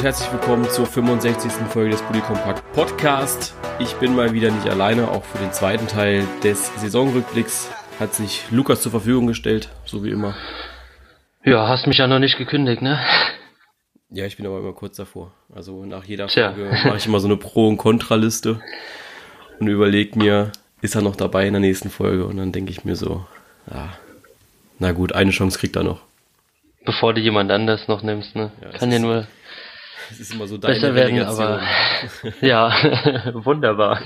Und herzlich willkommen zur 65. Folge des Bully Compact Podcast. Ich bin mal wieder nicht alleine, auch für den zweiten Teil des Saisonrückblicks hat sich Lukas zur Verfügung gestellt, so wie immer. Ja, hast mich ja noch nicht gekündigt, ne? Ja, ich bin aber immer kurz davor. Also nach jeder Folge mache ich immer so eine Pro- und Kontraliste und überlege mir, ist er noch dabei in der nächsten Folge? Und dann denke ich mir so, ja, na gut, eine Chance kriegt er noch. Bevor du jemand anders noch nimmst, ne? Ja, Kann ja nur das ist immer so deine besser werden, aber ja, wunderbar.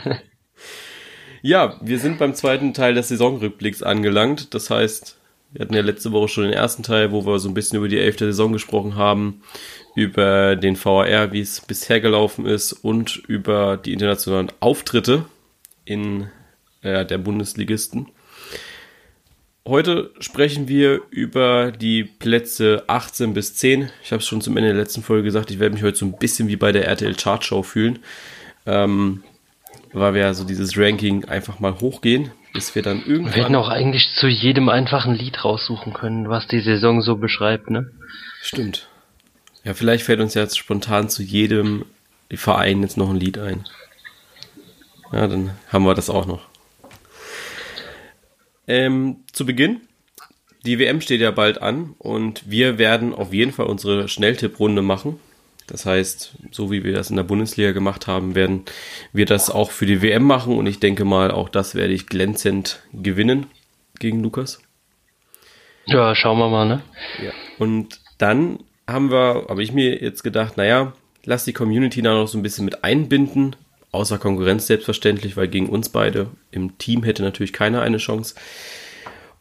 Ja, wir sind beim zweiten Teil des Saisonrückblicks angelangt. Das heißt, wir hatten ja letzte Woche schon den ersten Teil, wo wir so ein bisschen über die elfte Saison gesprochen haben, über den VAR, wie es bisher gelaufen ist und über die internationalen Auftritte in äh, der Bundesligisten. Heute sprechen wir über die Plätze 18 bis 10. Ich habe es schon zum Ende der letzten Folge gesagt, ich werde mich heute so ein bisschen wie bei der RTL Chart Show fühlen, ähm, weil wir ja so dieses Ranking einfach mal hochgehen, bis wir dann irgendwann... Wir hätten auch eigentlich zu jedem einfachen Lied raussuchen können, was die Saison so beschreibt, ne? Stimmt. Ja, vielleicht fällt uns jetzt spontan zu jedem Verein jetzt noch ein Lied ein. Ja, dann haben wir das auch noch. Ähm, zu Beginn, die WM steht ja bald an und wir werden auf jeden Fall unsere Schnelltipprunde machen. Das heißt, so wie wir das in der Bundesliga gemacht haben, werden wir das auch für die WM machen und ich denke mal, auch das werde ich glänzend gewinnen gegen Lukas. Ja, schauen wir mal, ne? Ja. Und dann haben wir, habe ich mir jetzt gedacht, naja, lass die Community da noch so ein bisschen mit einbinden, außer Konkurrenz selbstverständlich, weil gegen uns beide im Team hätte natürlich keiner eine Chance.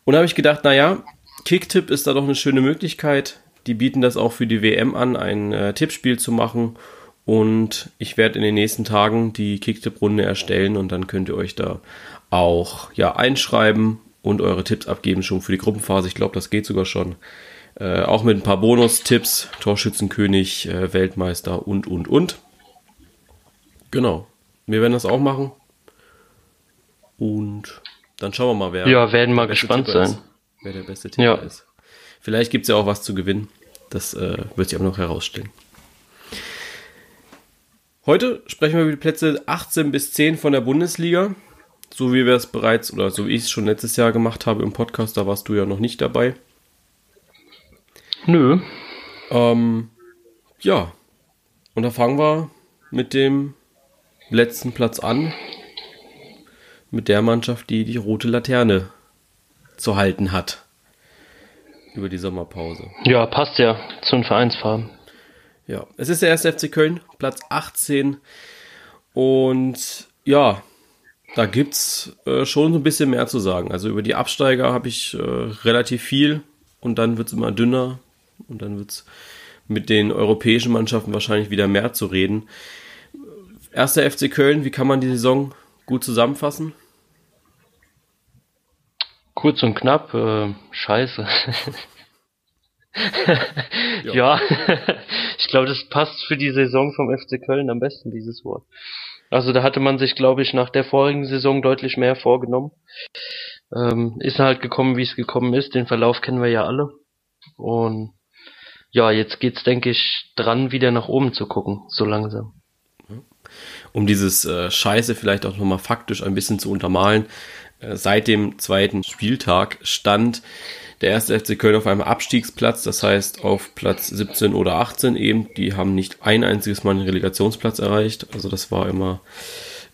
Und da habe ich gedacht, naja, Kicktip ist da doch eine schöne Möglichkeit. Die bieten das auch für die WM an, ein äh, Tippspiel zu machen. Und ich werde in den nächsten Tagen die Kicktip-Runde erstellen und dann könnt ihr euch da auch ja einschreiben und eure Tipps abgeben schon für die Gruppenphase. Ich glaube, das geht sogar schon. Äh, auch mit ein paar Bonus-Tipps, Torschützenkönig, äh, Weltmeister und, und, und. Genau. Wir werden das auch machen. Und dann schauen wir mal, wer. Ja, werden mal gespannt sein. Ist, wer der beste Tipper ja. ist. Vielleicht gibt es ja auch was zu gewinnen. Das äh, wird sich aber noch herausstellen. Heute sprechen wir über die Plätze 18 bis 10 von der Bundesliga. So wie wir es bereits, oder so wie ich es schon letztes Jahr gemacht habe im Podcast, da warst du ja noch nicht dabei. Nö. Ähm, ja. Und da fangen wir mit dem letzten Platz an. Mit der Mannschaft, die die rote Laterne zu halten hat. Über die Sommerpause. Ja, passt ja zu den Vereinsfarben. Ja, es ist der erste FC Köln, Platz 18. Und ja, da gibt's äh, schon so ein bisschen mehr zu sagen. Also über die Absteiger habe ich äh, relativ viel und dann wird es immer dünner und dann wird es mit den europäischen Mannschaften wahrscheinlich wieder mehr zu reden. Erster FC Köln, wie kann man die Saison gut zusammenfassen? Kurz und knapp, äh, scheiße. ja, ich glaube, das passt für die Saison vom FC Köln am besten, dieses Wort. Also da hatte man sich, glaube ich, nach der vorigen Saison deutlich mehr vorgenommen. Ähm, ist halt gekommen, wie es gekommen ist. Den Verlauf kennen wir ja alle. Und ja, jetzt geht's, denke ich, dran, wieder nach oben zu gucken, so langsam. Um dieses äh, Scheiße vielleicht auch nochmal faktisch ein bisschen zu untermalen, äh, seit dem zweiten Spieltag stand der erste FC Köln auf einem Abstiegsplatz, das heißt auf Platz 17 oder 18 eben. Die haben nicht ein einziges Mal einen Relegationsplatz erreicht. Also das war immer,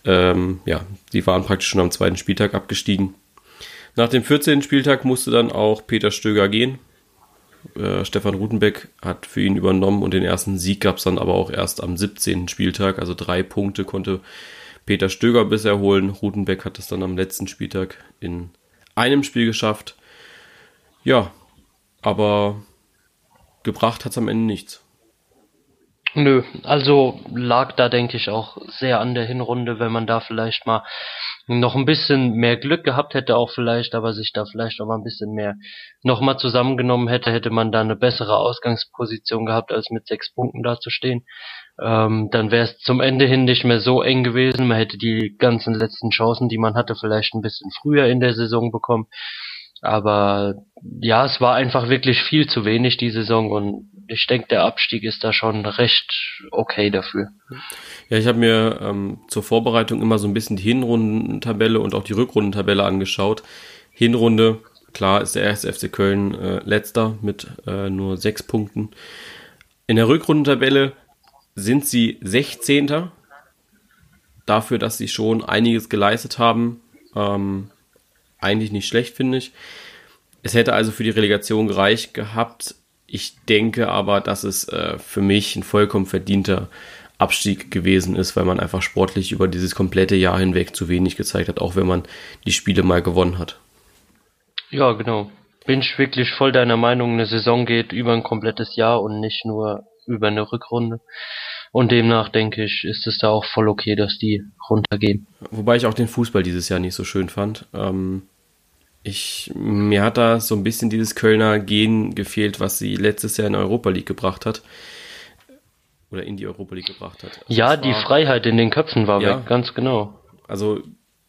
ähm, ja, die waren praktisch schon am zweiten Spieltag abgestiegen. Nach dem 14. Spieltag musste dann auch Peter Stöger gehen. Äh, Stefan Rutenbeck hat für ihn übernommen und den ersten Sieg gab es dann aber auch erst am 17. Spieltag. Also drei Punkte konnte Peter Stöger bisher holen. Rutenbeck hat es dann am letzten Spieltag in einem Spiel geschafft. Ja, aber gebracht hat es am Ende nichts. Nö, also lag da denke ich auch sehr an der Hinrunde, wenn man da vielleicht mal noch ein bisschen mehr Glück gehabt hätte auch vielleicht, aber sich da vielleicht auch mal ein bisschen mehr nochmal zusammengenommen hätte, hätte man da eine bessere Ausgangsposition gehabt, als mit sechs Punkten dazustehen. Ähm, dann wäre es zum Ende hin nicht mehr so eng gewesen. Man hätte die ganzen letzten Chancen, die man hatte, vielleicht ein bisschen früher in der Saison bekommen. Aber ja, es war einfach wirklich viel zu wenig die Saison und ich denke, der Abstieg ist da schon recht okay dafür. Ja, ich habe mir ähm, zur Vorbereitung immer so ein bisschen die Hinrundentabelle und auch die Rückrundentabelle angeschaut. Hinrunde, klar, ist der erste FC Köln äh, letzter mit äh, nur sechs Punkten. In der Rückrundentabelle sind sie 16. Dafür, dass sie schon einiges geleistet haben. Ähm, eigentlich nicht schlecht, finde ich. Es hätte also für die Relegation gereicht gehabt. Ich denke aber, dass es äh, für mich ein vollkommen verdienter Abstieg gewesen ist, weil man einfach sportlich über dieses komplette Jahr hinweg zu wenig gezeigt hat, auch wenn man die Spiele mal gewonnen hat. Ja, genau. Bin ich wirklich voll deiner Meinung, eine Saison geht über ein komplettes Jahr und nicht nur über eine Rückrunde. Und demnach denke ich, ist es da auch voll okay, dass die runtergehen. Wobei ich auch den Fußball dieses Jahr nicht so schön fand. Ähm, ich, mir hat da so ein bisschen dieses Kölner Gen gefehlt, was sie letztes Jahr in Europa League gebracht hat. Oder in die Europa League gebracht hat. Also ja, die Freiheit in den Köpfen war ja, weg, ganz genau. Also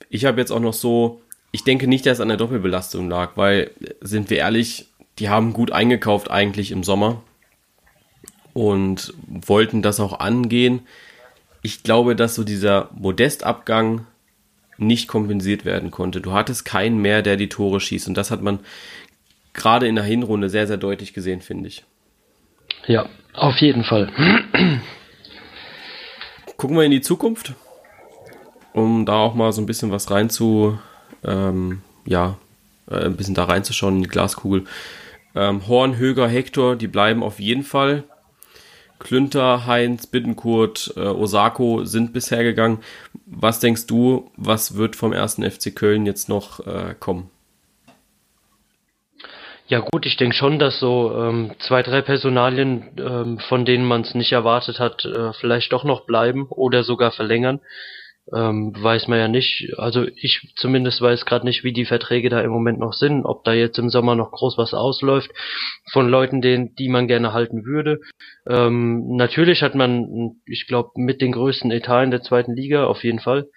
ich habe jetzt auch noch so, ich denke nicht, dass es an der Doppelbelastung lag, weil, sind wir ehrlich, die haben gut eingekauft eigentlich im Sommer und wollten das auch angehen. Ich glaube, dass so dieser Modestabgang nicht kompensiert werden konnte. Du hattest keinen mehr, der die Tore schießt. Und das hat man gerade in der Hinrunde sehr, sehr deutlich gesehen, finde ich. Ja, auf jeden Fall. Gucken wir in die Zukunft, um da auch mal so ein bisschen was rein zu, ähm, ja, äh, ein bisschen da reinzuschauen in die Glaskugel. Ähm, Horn, Höger, Hector, die bleiben auf jeden Fall. Klünter, Heinz, Bittenkurt, äh, Osako sind bisher gegangen. Was denkst du, was wird vom ersten FC Köln jetzt noch äh, kommen? Ja gut, ich denke schon, dass so ähm, zwei, drei Personalien, ähm, von denen man es nicht erwartet hat, äh, vielleicht doch noch bleiben oder sogar verlängern ähm, weiß man ja nicht. Also ich zumindest weiß gerade nicht, wie die Verträge da im Moment noch sind, ob da jetzt im Sommer noch groß was ausläuft von Leuten, den, die man gerne halten würde. Ähm, natürlich hat man, ich glaube, mit den größten Etat in der zweiten Liga auf jeden Fall.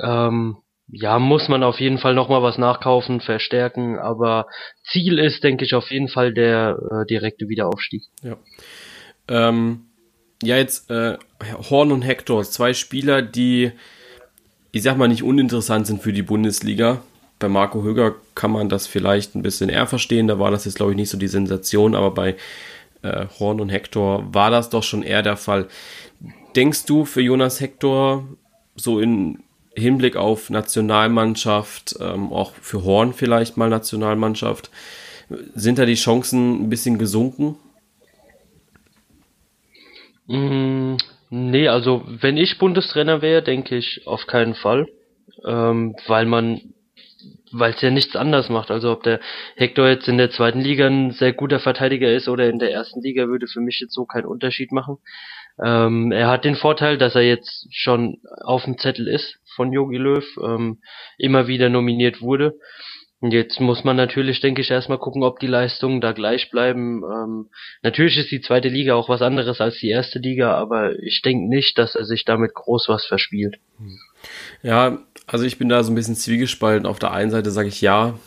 Ähm, ja, muss man auf jeden Fall nochmal was nachkaufen, verstärken, aber Ziel ist, denke ich, auf jeden Fall der äh, direkte Wiederaufstieg. Ja. Ähm, ja, jetzt äh, Horn und Hector, zwei Spieler, die ich sag mal, nicht uninteressant sind für die Bundesliga. Bei Marco Höger kann man das vielleicht ein bisschen eher verstehen. Da war das jetzt, glaube ich, nicht so die Sensation, aber bei äh, Horn und Hector war das doch schon eher der Fall. Denkst du für Jonas Hector so in Hinblick auf Nationalmannschaft, ähm, auch für Horn vielleicht mal Nationalmannschaft, sind da die Chancen ein bisschen gesunken? Mm, Nee, also wenn ich Bundestrainer wäre, denke ich auf keinen Fall. Ähm, weil man, weil es ja nichts anders macht. Also ob der Hector jetzt in der zweiten Liga ein sehr guter Verteidiger ist oder in der ersten Liga, würde für mich jetzt so keinen Unterschied machen. Ähm, er hat den Vorteil, dass er jetzt schon auf dem Zettel ist von Jogi Löw, ähm, immer wieder nominiert wurde. Jetzt muss man natürlich, denke ich, erstmal gucken, ob die Leistungen da gleich bleiben. Ähm, natürlich ist die zweite Liga auch was anderes als die erste Liga, aber ich denke nicht, dass er sich damit groß was verspielt. Ja, also ich bin da so ein bisschen zwiegespalten. Auf der einen Seite sage ich ja,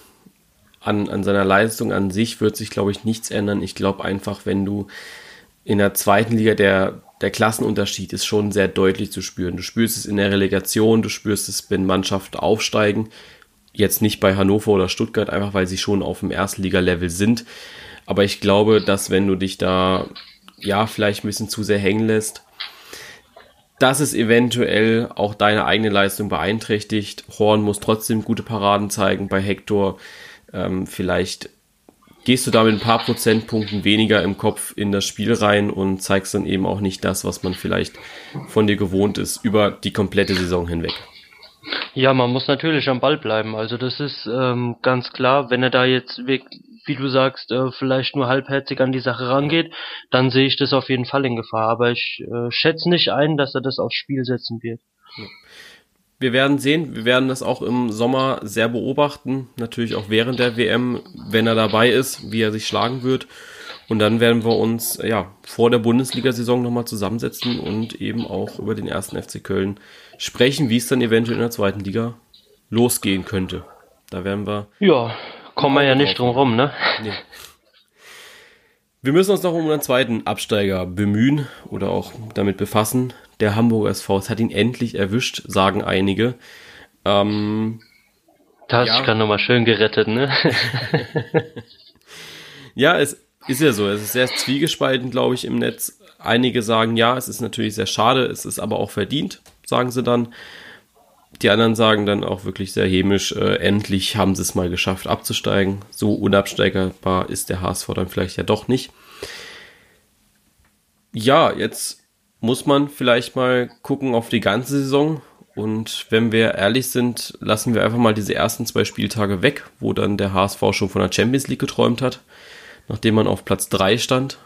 an, an seiner Leistung an sich wird sich, glaube ich, nichts ändern. Ich glaube einfach, wenn du in der zweiten Liga der, der Klassenunterschied ist schon sehr deutlich zu spüren. Du spürst es in der Relegation, du spürst es, wenn Mannschaften aufsteigen Jetzt nicht bei Hannover oder Stuttgart, einfach weil sie schon auf dem Erstliga-Level sind. Aber ich glaube, dass wenn du dich da ja vielleicht ein bisschen zu sehr hängen lässt, dass es eventuell auch deine eigene Leistung beeinträchtigt. Horn muss trotzdem gute Paraden zeigen bei Hector. Ähm, vielleicht gehst du da mit ein paar Prozentpunkten weniger im Kopf in das Spiel rein und zeigst dann eben auch nicht das, was man vielleicht von dir gewohnt ist, über die komplette Saison hinweg. Ja, man muss natürlich am Ball bleiben. Also das ist ähm, ganz klar. Wenn er da jetzt, wie du sagst, äh, vielleicht nur halbherzig an die Sache rangeht, dann sehe ich das auf jeden Fall in Gefahr. Aber ich äh, schätze nicht ein, dass er das aufs Spiel setzen wird. Wir werden sehen, wir werden das auch im Sommer sehr beobachten, natürlich auch während der WM, wenn er dabei ist, wie er sich schlagen wird. Und dann werden wir uns ja vor der Bundesliga-Saison nochmal zusammensetzen und eben auch über den ersten FC Köln sprechen, wie es dann eventuell in der zweiten Liga losgehen könnte. Da werden wir. Ja, kommen wir ja nicht drum rum, ne? Nee. Wir müssen uns noch um einen zweiten Absteiger bemühen oder auch damit befassen. Der Hamburger SV, es hat ihn endlich erwischt, sagen einige. Ähm, da hast ja. gerade nochmal schön gerettet, ne? ja, es ist ja so. Es ist sehr zwiegespalten, glaube ich, im Netz. Einige sagen, ja, es ist natürlich sehr schade, es ist aber auch verdient, sagen sie dann. Die anderen sagen dann auch wirklich sehr hämisch, äh, endlich haben sie es mal geschafft abzusteigen. So unabsteigerbar ist der HSV dann vielleicht ja doch nicht. Ja, jetzt muss man vielleicht mal gucken auf die ganze Saison. Und wenn wir ehrlich sind, lassen wir einfach mal diese ersten zwei Spieltage weg, wo dann der HSV schon von der Champions League geträumt hat, nachdem man auf Platz 3 stand.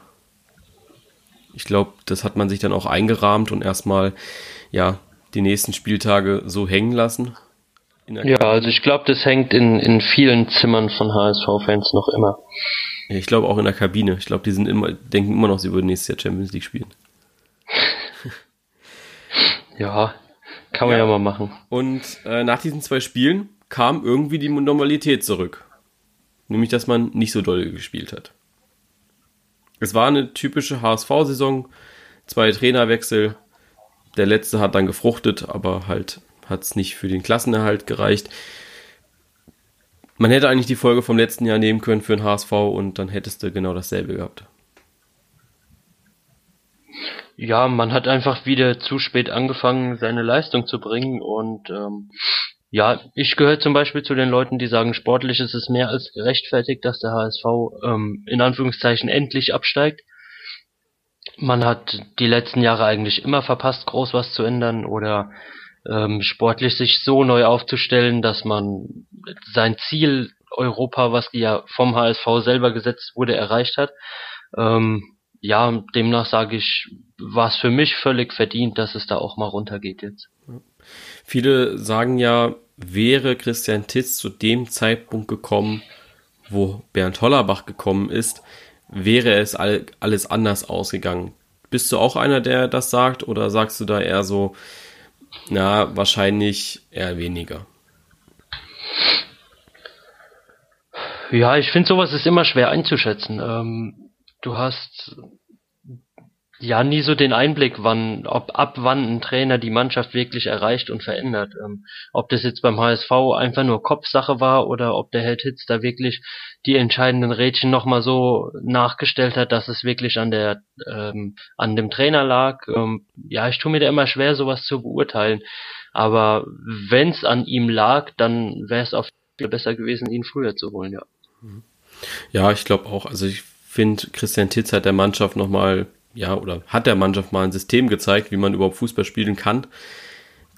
Ich glaube, das hat man sich dann auch eingerahmt und erstmal, ja, die nächsten Spieltage so hängen lassen? Ja, also ich glaube, das hängt in, in vielen Zimmern von HSV-Fans noch immer. Ja, ich glaube auch in der Kabine. Ich glaube, die sind immer, denken immer noch, sie würden nächstes Jahr Champions League spielen. ja, kann man ja, ja mal machen. Und äh, nach diesen zwei Spielen kam irgendwie die Normalität zurück. Nämlich, dass man nicht so doll gespielt hat. Es war eine typische HSV-Saison, zwei Trainerwechsel, der letzte hat dann gefruchtet, aber halt hat es nicht für den Klassenerhalt gereicht. Man hätte eigentlich die Folge vom letzten Jahr nehmen können für den HSV und dann hättest du genau dasselbe gehabt. Ja, man hat einfach wieder zu spät angefangen, seine Leistung zu bringen und ähm, ja, ich gehöre zum Beispiel zu den Leuten, die sagen, sportlich ist es mehr als gerechtfertigt, dass der HSV ähm, in Anführungszeichen endlich absteigt man hat die letzten Jahre eigentlich immer verpasst, groß was zu ändern oder ähm, sportlich sich so neu aufzustellen, dass man sein Ziel Europa, was ja vom HSV selber gesetzt wurde, erreicht hat. Ähm, ja, demnach sage ich, war es für mich völlig verdient, dass es da auch mal runtergeht jetzt. Viele sagen ja, wäre Christian Titz zu dem Zeitpunkt gekommen, wo Bernd Hollerbach gekommen ist, wäre es all, alles anders ausgegangen. Bist du auch einer, der das sagt, oder sagst du da eher so, na, wahrscheinlich eher weniger? Ja, ich finde sowas ist immer schwer einzuschätzen. Ähm, du hast ja nie so den Einblick, wann, ob ab wann ein Trainer die Mannschaft wirklich erreicht und verändert. Ähm, ob das jetzt beim HSV einfach nur Kopfsache war oder ob der Held Hitz da wirklich die entscheidenden Rädchen nochmal so nachgestellt hat, dass es wirklich an der ähm, an dem Trainer lag. Ähm, ja, ich tue mir da immer schwer, sowas zu beurteilen. Aber wenn es an ihm lag, dann wäre es auf Fall besser gewesen, ihn früher zu holen, ja. Ja, ich glaube auch. Also ich finde, Christian Titz hat der Mannschaft nochmal ja, oder hat der Mannschaft mal ein System gezeigt, wie man überhaupt Fußball spielen kann,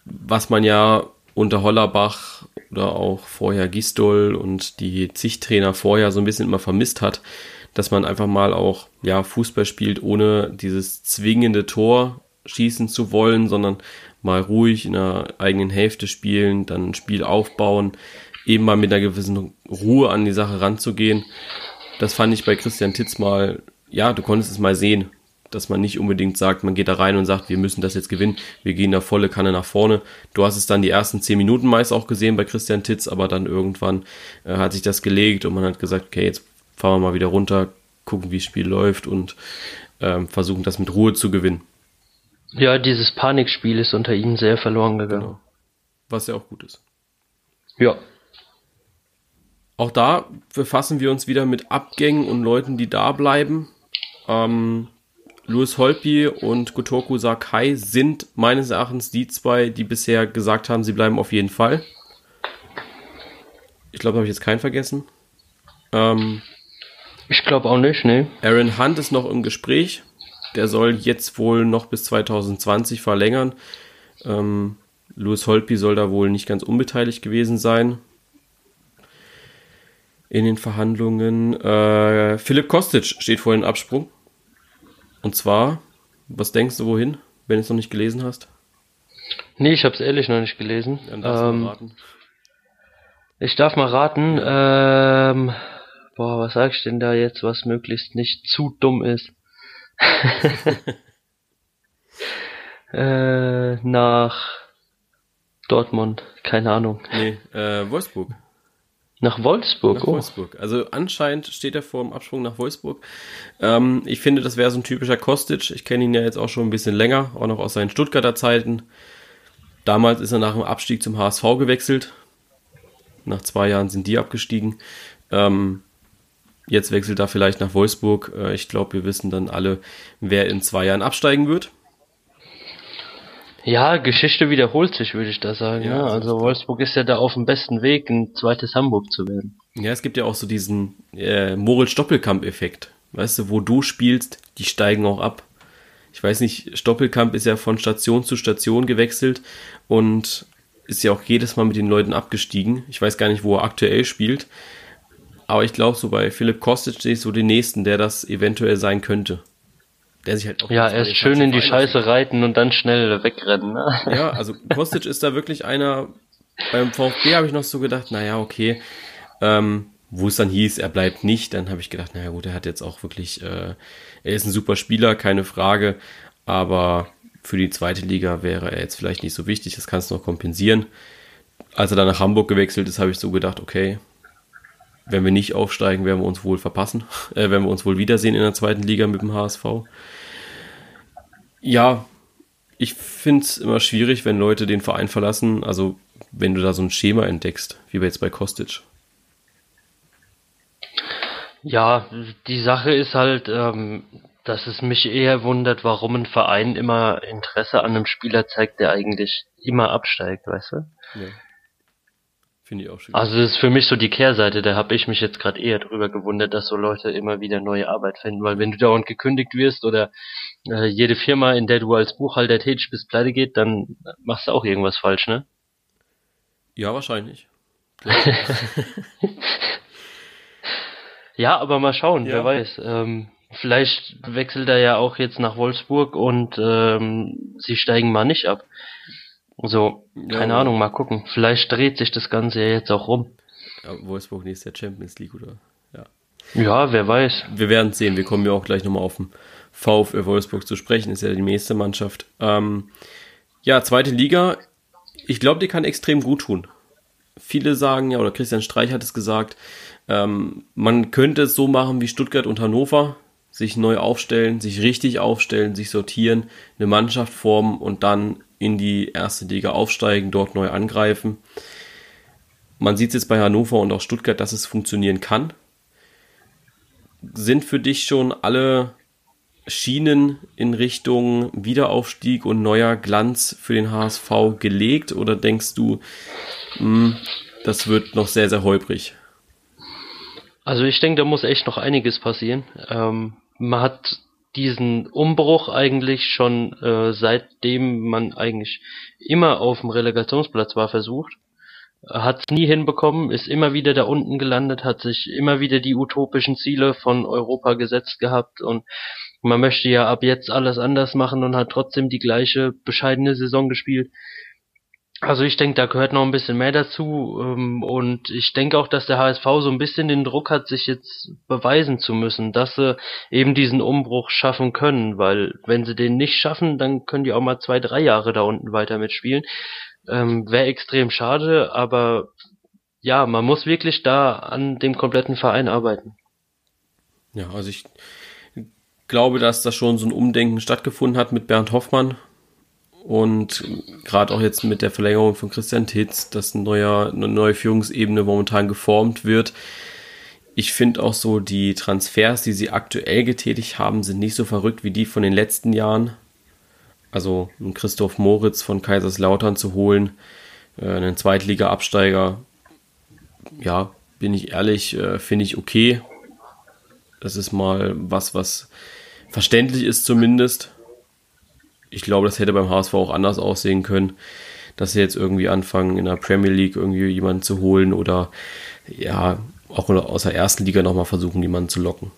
was man ja unter Hollerbach oder auch vorher Gistol und die Zichttrainer vorher so ein bisschen immer vermisst hat, dass man einfach mal auch ja Fußball spielt, ohne dieses zwingende Tor schießen zu wollen, sondern mal ruhig in der eigenen Hälfte spielen, dann ein Spiel aufbauen, eben mal mit einer gewissen Ruhe an die Sache ranzugehen. Das fand ich bei Christian Titz mal, ja, du konntest es mal sehen, dass man nicht unbedingt sagt, man geht da rein und sagt, wir müssen das jetzt gewinnen, wir gehen da volle Kanne nach vorne. Du hast es dann die ersten zehn Minuten meist auch gesehen bei Christian Titz, aber dann irgendwann äh, hat sich das gelegt und man hat gesagt, okay, jetzt fahren wir mal wieder runter, gucken, wie das Spiel läuft und ähm, versuchen das mit Ruhe zu gewinnen. Ja, dieses Panikspiel ist unter ihnen sehr verloren gegangen. Genau. Was ja auch gut ist. Ja. Auch da befassen wir uns wieder mit Abgängen und Leuten, die da bleiben. Ähm, Louis Holpi und Gotoku Sakai sind meines Erachtens die zwei, die bisher gesagt haben, sie bleiben auf jeden Fall. Ich glaube, habe ich jetzt keinen vergessen. Ähm, ich glaube auch nicht, ne. Aaron Hunt ist noch im Gespräch. Der soll jetzt wohl noch bis 2020 verlängern. Ähm, Louis Holpi soll da wohl nicht ganz unbeteiligt gewesen sein in den Verhandlungen. Äh, Philipp Kostic steht vor dem Absprung. Und zwar, was denkst du wohin, wenn du es noch nicht gelesen hast? Nee, ich habe es ehrlich noch nicht gelesen. Dann darfst ähm, du raten. Ich darf mal raten. Ähm, boah, was sag ich denn da jetzt, was möglichst nicht zu dumm ist? äh, nach Dortmund, keine Ahnung. Nee, äh, Wolfsburg. Nach Wolfsburg, nach oh. Wolfsburg. Also anscheinend steht er vor dem Absprung nach Wolfsburg. Ähm, ich finde, das wäre so ein typischer Kostic. Ich kenne ihn ja jetzt auch schon ein bisschen länger, auch noch aus seinen Stuttgarter Zeiten. Damals ist er nach dem Abstieg zum HSV gewechselt. Nach zwei Jahren sind die abgestiegen. Ähm, jetzt wechselt er vielleicht nach Wolfsburg. Äh, ich glaube, wir wissen dann alle, wer in zwei Jahren absteigen wird. Ja, Geschichte wiederholt sich, würde ich da sagen. Ja, ja. Also Wolfsburg ist ja da auf dem besten Weg, ein zweites Hamburg zu werden. Ja, es gibt ja auch so diesen äh, Moritz-Doppelkamp-Effekt. Weißt du, wo du spielst, die steigen auch ab. Ich weiß nicht, Stoppelkamp ist ja von Station zu Station gewechselt und ist ja auch jedes Mal mit den Leuten abgestiegen. Ich weiß gar nicht, wo er aktuell spielt. Aber ich glaube, so bei Philipp Kostic sehe ich so den nächsten, der das eventuell sein könnte der sich halt auch. Ja, erst schön in die Scheiße reiten und dann schnell wegrennen. Ne? Ja, also Kostic ist da wirklich einer. Beim VfB habe ich noch so gedacht, naja, okay. Ähm, wo es dann hieß, er bleibt nicht, dann habe ich gedacht, naja gut, er hat jetzt auch wirklich, äh, er ist ein super Spieler, keine Frage, aber für die zweite Liga wäre er jetzt vielleicht nicht so wichtig, das kannst du noch kompensieren. Als er dann nach Hamburg gewechselt ist, habe ich so gedacht, okay, wenn wir nicht aufsteigen, werden wir uns wohl verpassen, äh, werden wir uns wohl wiedersehen in der zweiten Liga mit dem HSV. Ja, ich finde es immer schwierig, wenn Leute den Verein verlassen, also wenn du da so ein Schema entdeckst, wie wir jetzt bei Kostic. Ja, die Sache ist halt, ähm, dass es mich eher wundert, warum ein Verein immer Interesse an einem Spieler zeigt, der eigentlich immer absteigt, weißt du? Ja. Finde ich auch schön. Also das ist für mich so die Kehrseite, da habe ich mich jetzt gerade eher drüber gewundert, dass so Leute immer wieder neue Arbeit finden, weil wenn du dauernd gekündigt wirst oder äh, jede Firma, in der du als Buchhalter tätig bist, pleite geht, dann machst du auch irgendwas falsch, ne? Ja, wahrscheinlich. ja, aber mal schauen, ja. wer weiß. Ähm, vielleicht wechselt er ja auch jetzt nach Wolfsburg und ähm, sie steigen mal nicht ab. So, keine ja, Ahnung, mal gucken. Vielleicht dreht sich das Ganze ja jetzt auch rum. Ja, Wolfsburg nächstes Jahr Champions League, oder? Ja. Ja, wer weiß. Wir werden sehen. Wir kommen ja auch gleich nochmal auf den VfL Wolfsburg zu sprechen. Ist ja die nächste Mannschaft. Ähm, ja, zweite Liga. Ich glaube, die kann extrem gut tun. Viele sagen ja, oder Christian Streich hat es gesagt, ähm, man könnte es so machen wie Stuttgart und Hannover, sich neu aufstellen, sich richtig aufstellen, sich sortieren, eine Mannschaft formen und dann in die erste Liga aufsteigen, dort neu angreifen. Man sieht es jetzt bei Hannover und auch Stuttgart, dass es funktionieren kann. Sind für dich schon alle Schienen in Richtung Wiederaufstieg und neuer Glanz für den HSV gelegt oder denkst du, hm, das wird noch sehr, sehr holprig? Also ich denke, da muss echt noch einiges passieren. Ähm, man hat diesen Umbruch eigentlich schon äh, seitdem man eigentlich immer auf dem Relegationsplatz war versucht. Hat es nie hinbekommen, ist immer wieder da unten gelandet, hat sich immer wieder die utopischen Ziele von Europa gesetzt gehabt und man möchte ja ab jetzt alles anders machen und hat trotzdem die gleiche bescheidene Saison gespielt. Also ich denke, da gehört noch ein bisschen mehr dazu ähm, und ich denke auch, dass der HSV so ein bisschen den Druck hat, sich jetzt beweisen zu müssen, dass sie eben diesen Umbruch schaffen können, weil wenn sie den nicht schaffen, dann können die auch mal zwei, drei Jahre da unten weiter mitspielen. Ähm, Wäre extrem schade, aber ja, man muss wirklich da an dem kompletten Verein arbeiten. Ja, also ich glaube, dass da schon so ein Umdenken stattgefunden hat mit Bernd Hoffmann, und gerade auch jetzt mit der Verlängerung von Christian Titz, dass ein neuer, eine neue Führungsebene momentan geformt wird. Ich finde auch so, die Transfers, die sie aktuell getätigt haben, sind nicht so verrückt wie die von den letzten Jahren. Also einen Christoph Moritz von Kaiserslautern zu holen, äh, einen Zweitliga-Absteiger, ja, bin ich ehrlich, äh, finde ich okay. Das ist mal was, was verständlich ist zumindest ich glaube, das hätte beim HSV auch anders aussehen können, dass sie jetzt irgendwie anfangen, in der Premier League irgendwie jemanden zu holen oder ja, auch aus der ersten Liga nochmal versuchen, jemanden zu locken.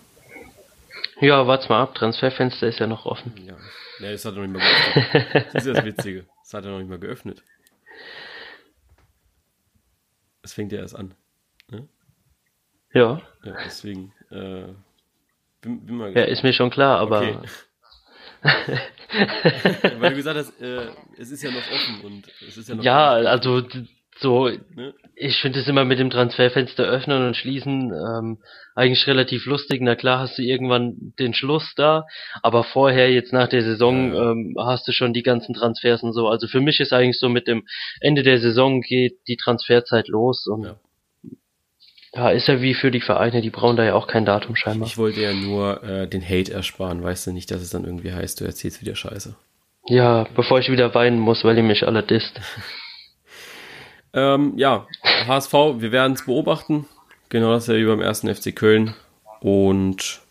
Ja, warte mal ab, Transferfenster ist ja noch offen. Ja, ja das hat er noch nicht mal geöffnet. Das ist ja das Witzige. Das hat er noch nicht mal geöffnet. Es fängt ja erst an. Ne? Ja. Ja, deswegen. Äh, bin, bin mal ja, ist mir schon klar, aber. Okay. Weil du gesagt hast, äh, es ist ja noch offen und es ist ja noch. Ja, offen. also so, ne? ich finde es immer mit dem Transferfenster öffnen und schließen ähm, eigentlich relativ lustig. Na klar hast du irgendwann den Schluss da, aber vorher, jetzt nach der Saison, ja. ähm, hast du schon die ganzen Transfers und so. Also für mich ist eigentlich so mit dem Ende der Saison geht die Transferzeit los und ja. Ja, ist ja wie für die Vereine, die brauchen da ja auch kein Datum scheinbar. Ich wollte ja nur äh, den Hate ersparen, weißt du nicht, dass es dann irgendwie heißt, du erzählst wieder Scheiße. Ja, bevor ich wieder weinen muss, weil ihr mich alle disst. ähm, ja, HSV, wir werden es beobachten. Genau das ja wie beim ersten FC Köln. Und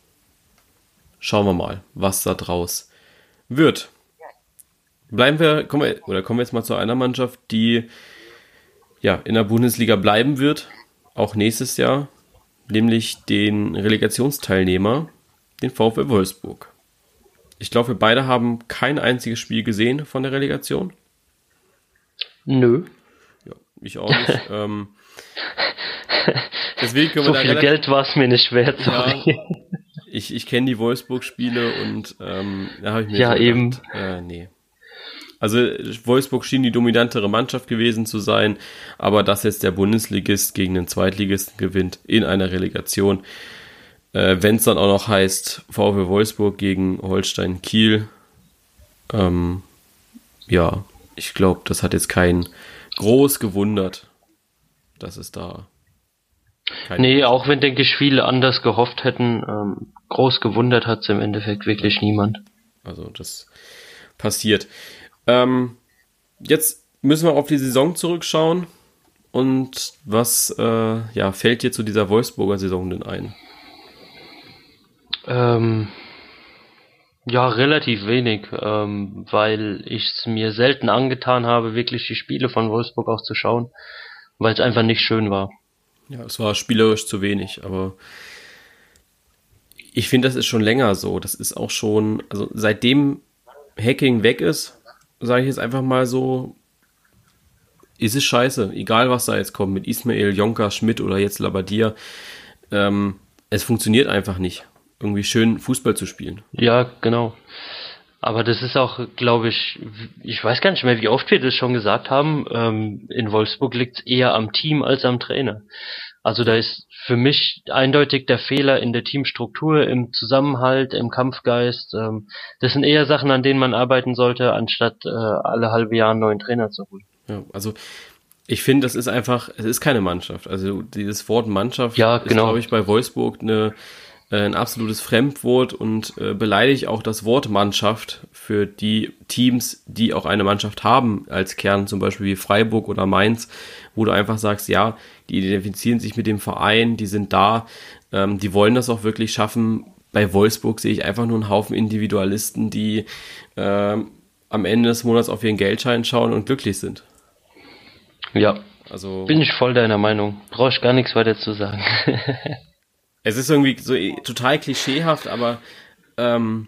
schauen wir mal, was da draus wird. Bleiben wir, kommen wir, oder kommen wir jetzt mal zu einer Mannschaft, die ja in der Bundesliga bleiben wird auch nächstes Jahr, nämlich den Relegationsteilnehmer, den VfL Wolfsburg. Ich glaube, wir beide haben kein einziges Spiel gesehen von der Relegation. Nö. Ja, ich auch nicht. ähm, deswegen können so wir viel Geld war es mir nicht wert. Sorry. Ja, ich ich kenne die Wolfsburg-Spiele und ähm, da habe ich mir ja gedacht, eben. Äh, nee, also Wolfsburg schien die dominantere Mannschaft gewesen zu sein, aber dass jetzt der Bundesligist gegen den Zweitligisten gewinnt in einer Relegation, äh, wenn es dann auch noch heißt VfW Wolfsburg gegen Holstein Kiel, ähm, ja, ich glaube, das hat jetzt keinen groß gewundert, dass es da. Nee, auch wenn, denke ich, viele anders gehofft hätten, ähm, groß gewundert hat es im Endeffekt wirklich niemand. Also das passiert. Ähm, jetzt müssen wir auf die Saison zurückschauen. Und was äh, ja, fällt dir zu dieser Wolfsburger Saison denn ein? Ähm, ja, relativ wenig, ähm, weil ich es mir selten angetan habe, wirklich die Spiele von Wolfsburg auch zu schauen, weil es einfach nicht schön war. Ja, es war spielerisch zu wenig, aber ich finde, das ist schon länger so. Das ist auch schon, also seitdem Hacking weg ist, sage ich jetzt einfach mal so, ist es scheiße, egal was da jetzt kommt, mit Ismail, Jonka, Schmidt oder jetzt Labadier, ähm, es funktioniert einfach nicht, irgendwie schön Fußball zu spielen. Ja, genau. Aber das ist auch, glaube ich, ich weiß gar nicht mehr, wie oft wir das schon gesagt haben, ähm, in Wolfsburg liegt es eher am Team als am Trainer. Also da ist für mich eindeutig der Fehler in der Teamstruktur, im Zusammenhalt, im Kampfgeist. Ähm, das sind eher Sachen, an denen man arbeiten sollte, anstatt äh, alle halbe Jahre einen neuen Trainer zu holen. Ja, also ich finde, das ist einfach, es ist keine Mannschaft. Also dieses Wort Mannschaft ja, genau. ist, glaube ich, bei Wolfsburg eine äh, ein absolutes Fremdwort und äh, beleidigt auch das Wort Mannschaft für die Teams, die auch eine Mannschaft haben als Kern, zum Beispiel wie Freiburg oder Mainz, wo du einfach sagst, ja, die identifizieren sich mit dem Verein, die sind da, ähm, die wollen das auch wirklich schaffen. Bei Wolfsburg sehe ich einfach nur einen Haufen Individualisten, die äh, am Ende des Monats auf ihren Geldschein schauen und glücklich sind. Ja, also bin ich voll deiner Meinung. Brauche ich gar nichts weiter zu sagen. Es ist irgendwie so total klischeehaft, aber ähm,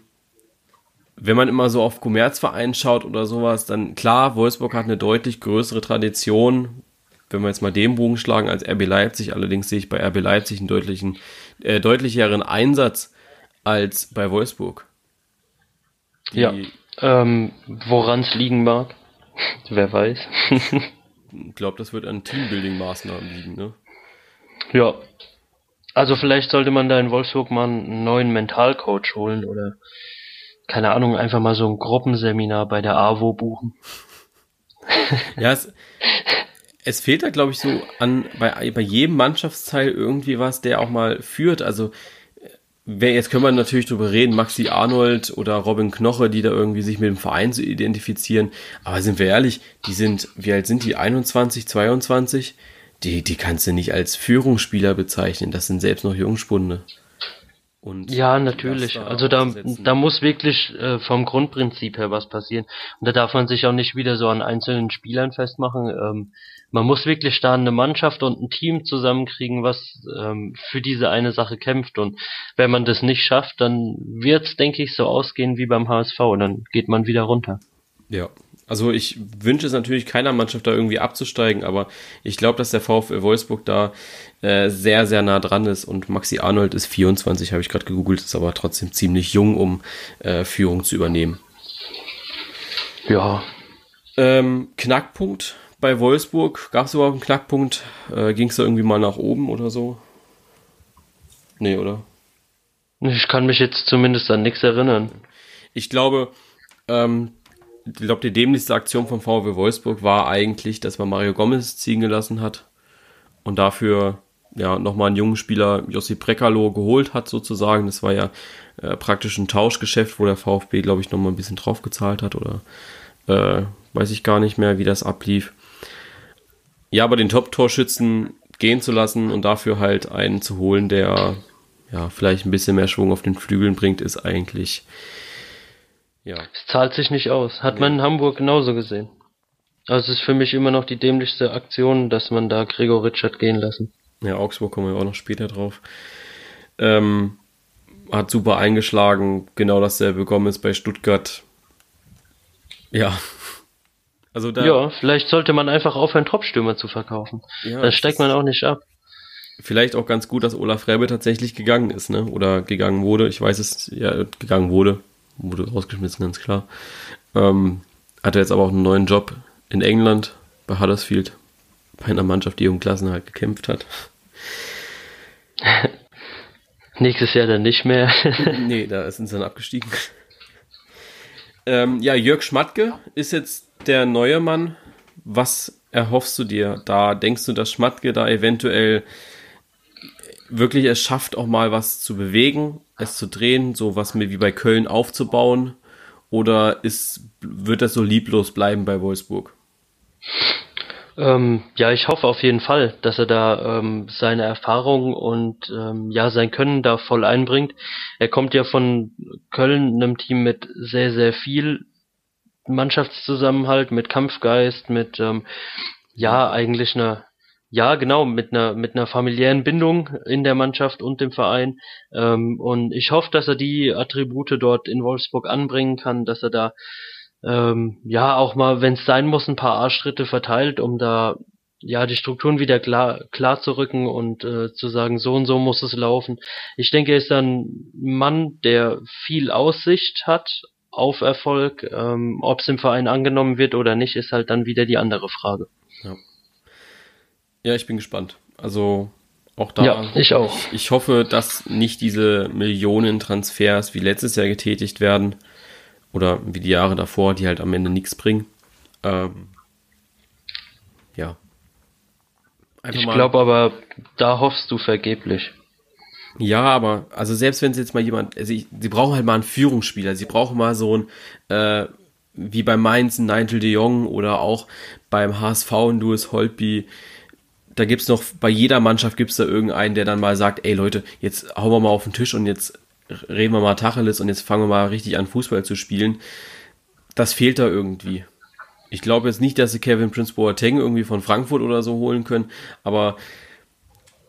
wenn man immer so auf Kommerzverein schaut oder sowas, dann klar, Wolfsburg hat eine deutlich größere Tradition, wenn wir jetzt mal den Bogen schlagen als RB Leipzig. Allerdings sehe ich bei RB Leipzig einen deutlichen, äh, deutlicheren Einsatz als bei Wolfsburg. Die, ja, ähm, woran es liegen mag, wer weiß. ich glaube, das wird an Teambuilding-Maßnahmen liegen, ne? Ja, also vielleicht sollte man da in Wolfsburg mal einen neuen Mentalcoach holen oder keine Ahnung, einfach mal so ein Gruppenseminar bei der AWO buchen. ja, es, es fehlt da, glaube ich, so an bei, bei jedem Mannschaftsteil irgendwie was, der auch mal führt. Also wer, jetzt können wir natürlich drüber reden, Maxi Arnold oder Robin Knoche, die da irgendwie sich mit dem Verein zu identifizieren. Aber sind wir ehrlich, die sind, wie alt sind die? 21, 22? die, die kannst du nicht als Führungsspieler bezeichnen. Das sind selbst noch Jungspunde. Und ja, natürlich. Da also da, da muss wirklich äh, vom Grundprinzip her was passieren. Und da darf man sich auch nicht wieder so an einzelnen Spielern festmachen. Ähm, man muss wirklich da eine Mannschaft und ein Team zusammenkriegen, was ähm, für diese eine Sache kämpft. Und wenn man das nicht schafft, dann wird's, denke ich, so ausgehen wie beim HSV. Und dann geht man wieder runter. Ja, also ich wünsche es natürlich keiner Mannschaft da irgendwie abzusteigen, aber ich glaube, dass der VfL Wolfsburg da äh, sehr, sehr nah dran ist und Maxi Arnold ist 24, habe ich gerade gegoogelt, ist aber trotzdem ziemlich jung, um äh, Führung zu übernehmen. Ja. Ähm, Knackpunkt bei Wolfsburg? Gab es überhaupt einen Knackpunkt? Äh, Ging es da irgendwie mal nach oben oder so? Nee, oder? Ich kann mich jetzt zumindest an nichts erinnern. Ich glaube, ähm, ich glaube, die dämlichste Aktion von VW Wolfsburg war eigentlich, dass man Mario Gomez ziehen gelassen hat und dafür ja nochmal einen jungen Spieler Jossi Brekalo geholt hat sozusagen. Das war ja äh, praktisch ein Tauschgeschäft, wo der VfB glaube ich nochmal ein bisschen drauf gezahlt hat oder äh, weiß ich gar nicht mehr, wie das ablief. Ja, aber den Top-Torschützen gehen zu lassen und dafür halt einen zu holen, der ja vielleicht ein bisschen mehr Schwung auf den Flügeln bringt, ist eigentlich ja. Es zahlt sich nicht aus. Hat nee. man in Hamburg genauso gesehen. Also es ist für mich immer noch die dämlichste Aktion, dass man da Gregor Richard gehen lassen. Ja, Augsburg kommen wir auch noch später drauf. Ähm, hat super eingeschlagen, genau dasselbe Gomez bei Stuttgart. Ja. Also da, ja, vielleicht sollte man einfach aufhören, Topstürmer zu verkaufen. Ja, Dann steigt man auch nicht ab. Vielleicht auch ganz gut, dass Olaf Räbe tatsächlich gegangen ist, ne? Oder gegangen wurde. Ich weiß es, ja, gegangen wurde. Wurde rausgeschmissen, ganz klar. Ähm, hat er jetzt aber auch einen neuen Job in England bei Huddersfield, bei einer Mannschaft, die um Klassenhalt gekämpft hat. Nächstes Jahr dann nicht mehr. nee, da sind sie dann abgestiegen. Ähm, ja, Jörg Schmatke ist jetzt der neue Mann. Was erhoffst du dir da? Denkst du, dass Schmatke da eventuell wirklich es schafft, auch mal was zu bewegen, es zu drehen, so was wie bei Köln aufzubauen? Oder ist, wird das so lieblos bleiben bei Wolfsburg? Ähm, ja, ich hoffe auf jeden Fall, dass er da ähm, seine Erfahrung und ähm, ja sein Können da voll einbringt. Er kommt ja von Köln, einem Team mit sehr, sehr viel Mannschaftszusammenhalt, mit Kampfgeist, mit ähm, ja eigentlich einer ja, genau, mit einer mit einer familiären Bindung in der Mannschaft und dem Verein. Ähm, und ich hoffe, dass er die Attribute dort in Wolfsburg anbringen kann, dass er da ähm, ja auch mal, wenn es sein muss, ein paar Arschtritte verteilt, um da ja die Strukturen wieder klar klar zu rücken und äh, zu sagen, so und so muss es laufen. Ich denke, er ist ein Mann, der viel Aussicht hat auf Erfolg. Ähm, Ob es im Verein angenommen wird oder nicht, ist halt dann wieder die andere Frage. Ja. Ja, ich bin gespannt. Also auch da. Ja, ich auch. Ich, ich hoffe, dass nicht diese Millionen Transfers wie letztes Jahr getätigt werden oder wie die Jahre davor, die halt am Ende nichts bringen. Ähm, ja. Einfach ich glaube aber, da hoffst du vergeblich. Ja, aber also selbst wenn es jetzt mal jemand, also ich, sie brauchen halt mal einen Führungsspieler, sie brauchen mal so ein äh, wie bei Mainz ein Nigel de Jong oder auch beim HSV ein Louis Holtby, da gibt es noch, bei jeder Mannschaft gibt es da irgendeinen, der dann mal sagt, ey Leute, jetzt hauen wir mal auf den Tisch und jetzt reden wir mal Tacheles und jetzt fangen wir mal richtig an, Fußball zu spielen. Das fehlt da irgendwie. Ich glaube jetzt nicht, dass sie Kevin Prince Boateng irgendwie von Frankfurt oder so holen können, aber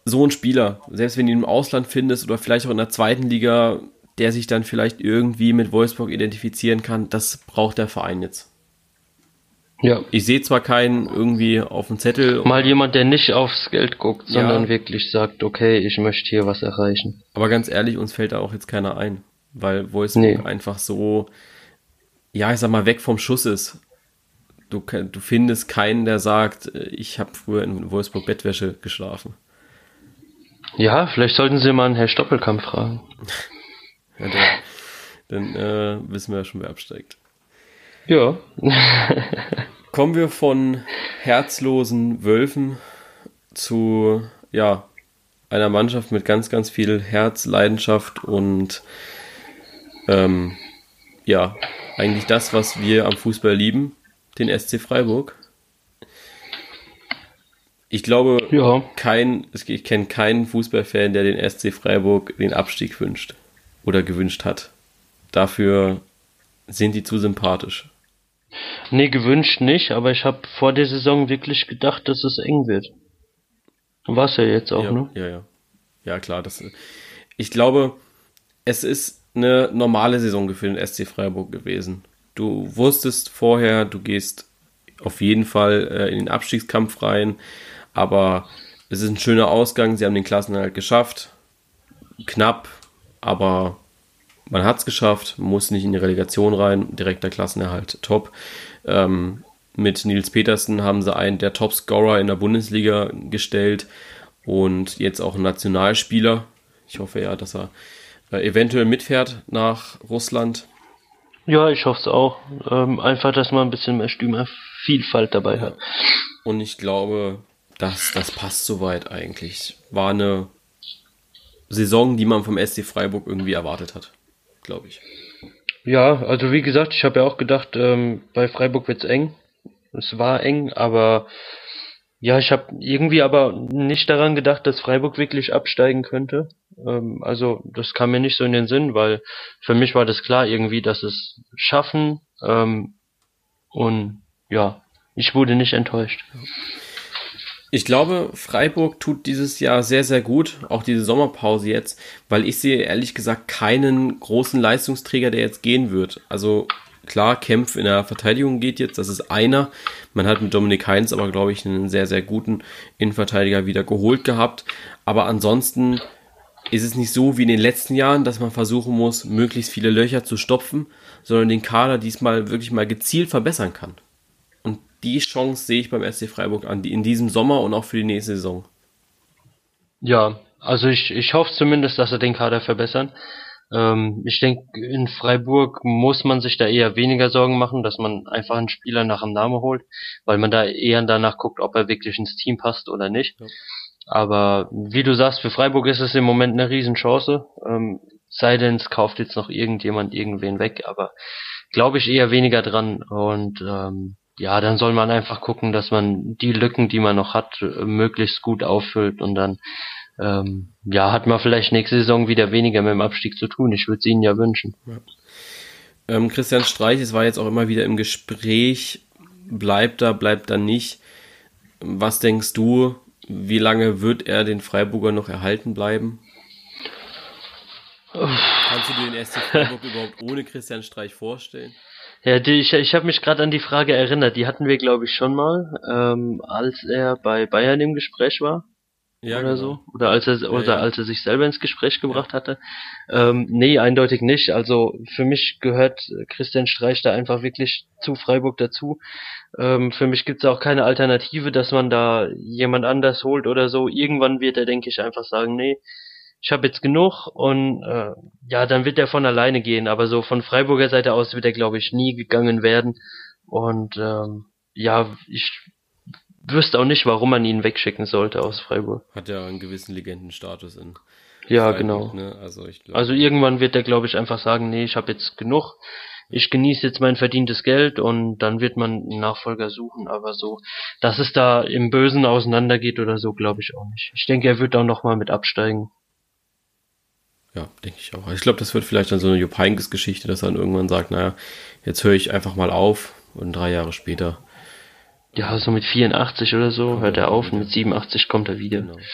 so ein Spieler, selbst wenn du ihn im Ausland findest oder vielleicht auch in der zweiten Liga, der sich dann vielleicht irgendwie mit Wolfsburg identifizieren kann, das braucht der Verein jetzt. Ja. Ich sehe zwar keinen irgendwie auf dem Zettel. Mal jemand, der nicht aufs Geld guckt, sondern ja. wirklich sagt, okay, ich möchte hier was erreichen. Aber ganz ehrlich, uns fällt da auch jetzt keiner ein, weil Wolfsburg nee. einfach so, ja, ich sag mal, weg vom Schuss ist. Du, du findest keinen, der sagt, ich habe früher in Wolfsburg Bettwäsche geschlafen. Ja, vielleicht sollten Sie mal einen Herr Stoppelkamp fragen. ja, dann, dann äh, wissen wir ja schon, wer absteigt. Ja. Kommen wir von herzlosen Wölfen zu, ja, einer Mannschaft mit ganz, ganz viel Herz, Leidenschaft und ähm, ja, eigentlich das, was wir am Fußball lieben, den SC Freiburg. Ich glaube, ja. kein, ich kenne keinen Fußballfan, der den SC Freiburg den Abstieg wünscht oder gewünscht hat. Dafür sind die zu sympathisch. Nee, gewünscht nicht, aber ich habe vor der Saison wirklich gedacht, dass es eng wird. War es ja jetzt auch, ja, ne? Ja, ja. Ja, klar. Das, ich glaube, es ist eine normale Saison für den SC Freiburg gewesen. Du wusstest vorher, du gehst auf jeden Fall äh, in den Abstiegskampf rein, aber es ist ein schöner Ausgang. Sie haben den Klassenhalt geschafft. Knapp, aber man hat es geschafft, muss nicht in die Relegation rein, direkter Klassenerhalt, top. Ähm, Mit Nils Petersen haben sie einen der Topscorer in der Bundesliga gestellt und jetzt auch einen Nationalspieler. Ich hoffe ja, dass er äh, eventuell mitfährt nach Russland. Ja, ich hoffe es auch. Ähm, einfach, dass man ein bisschen mehr Stürmervielfalt dabei ja. hat. Und ich glaube, dass das passt soweit eigentlich. War eine Saison, die man vom SC Freiburg irgendwie erwartet hat, glaube ich. Ja, also wie gesagt, ich habe ja auch gedacht, ähm, bei Freiburg wird's eng. Es war eng, aber ja, ich habe irgendwie aber nicht daran gedacht, dass Freiburg wirklich absteigen könnte. Ähm, also das kam mir nicht so in den Sinn, weil für mich war das klar irgendwie, dass es schaffen. Ähm, und ja, ich wurde nicht enttäuscht. Ich glaube, Freiburg tut dieses Jahr sehr, sehr gut, auch diese Sommerpause jetzt, weil ich sehe ehrlich gesagt keinen großen Leistungsträger, der jetzt gehen wird. Also klar, Kempf in der Verteidigung geht jetzt, das ist einer. Man hat mit Dominik Heinz aber, glaube ich, einen sehr, sehr guten Innenverteidiger wieder geholt gehabt. Aber ansonsten ist es nicht so wie in den letzten Jahren, dass man versuchen muss, möglichst viele Löcher zu stopfen, sondern den Kader diesmal wirklich mal gezielt verbessern kann die Chance sehe ich beim SC Freiburg an, die in diesem Sommer und auch für die nächste Saison. Ja, also ich, ich hoffe zumindest, dass er den Kader verbessern. Ähm, ich denke, in Freiburg muss man sich da eher weniger Sorgen machen, dass man einfach einen Spieler nach dem Namen holt, weil man da eher danach guckt, ob er wirklich ins Team passt oder nicht. Ja. Aber wie du sagst, für Freiburg ist es im Moment eine Riesenchance. Ähm, sei denn, es kauft jetzt noch irgendjemand irgendwen weg, aber glaube ich eher weniger dran. Und ähm, ja, dann soll man einfach gucken, dass man die Lücken, die man noch hat, möglichst gut auffüllt und dann ähm, ja, hat man vielleicht nächste Saison wieder weniger mit dem Abstieg zu tun. Ich würde es Ihnen ja wünschen. Ja. Ähm, Christian Streich, es war jetzt auch immer wieder im Gespräch, bleibt er, bleibt er nicht. Was denkst du, wie lange wird er den Freiburger noch erhalten bleiben? Kannst du dir den SC Freiburg überhaupt ohne Christian Streich vorstellen? Ja, die, ich, ich habe mich gerade an die Frage erinnert, die hatten wir, glaube ich, schon mal, ähm, als er bei Bayern im Gespräch war. Ja, oder genau. so. Oder als er oder ja, als er sich selber ins Gespräch gebracht hatte. Ähm, nee, eindeutig nicht. Also für mich gehört Christian Streich da einfach wirklich zu Freiburg dazu. Ähm, für mich gibt es auch keine Alternative, dass man da jemand anders holt oder so. Irgendwann wird er, denke ich, einfach sagen, nee, ich habe jetzt genug und äh, ja, dann wird er von alleine gehen. Aber so von Freiburger Seite aus wird er, glaube ich, nie gegangen werden. Und ähm, ja, ich wüsste auch nicht, warum man ihn wegschicken sollte aus Freiburg. Hat ja einen gewissen Legendenstatus in. Ja, Freiburg, genau. Ne? Also, ich glaub, also irgendwann wird er, glaube ich, einfach sagen, nee, ich habe jetzt genug. Ich genieße jetzt mein verdientes Geld und dann wird man einen Nachfolger suchen, aber so, dass es da im Bösen auseinandergeht oder so, glaube ich auch nicht. Ich denke, er wird auch nochmal mit absteigen. Ja, denke ich auch. Ich glaube, das wird vielleicht dann so eine Jupp Heynckes-Geschichte, dass er dann irgendwann sagt, naja, jetzt höre ich einfach mal auf und drei Jahre später. Ja, so mit 84 oder so hört er auf und mit 87 kommt er wieder. Genau.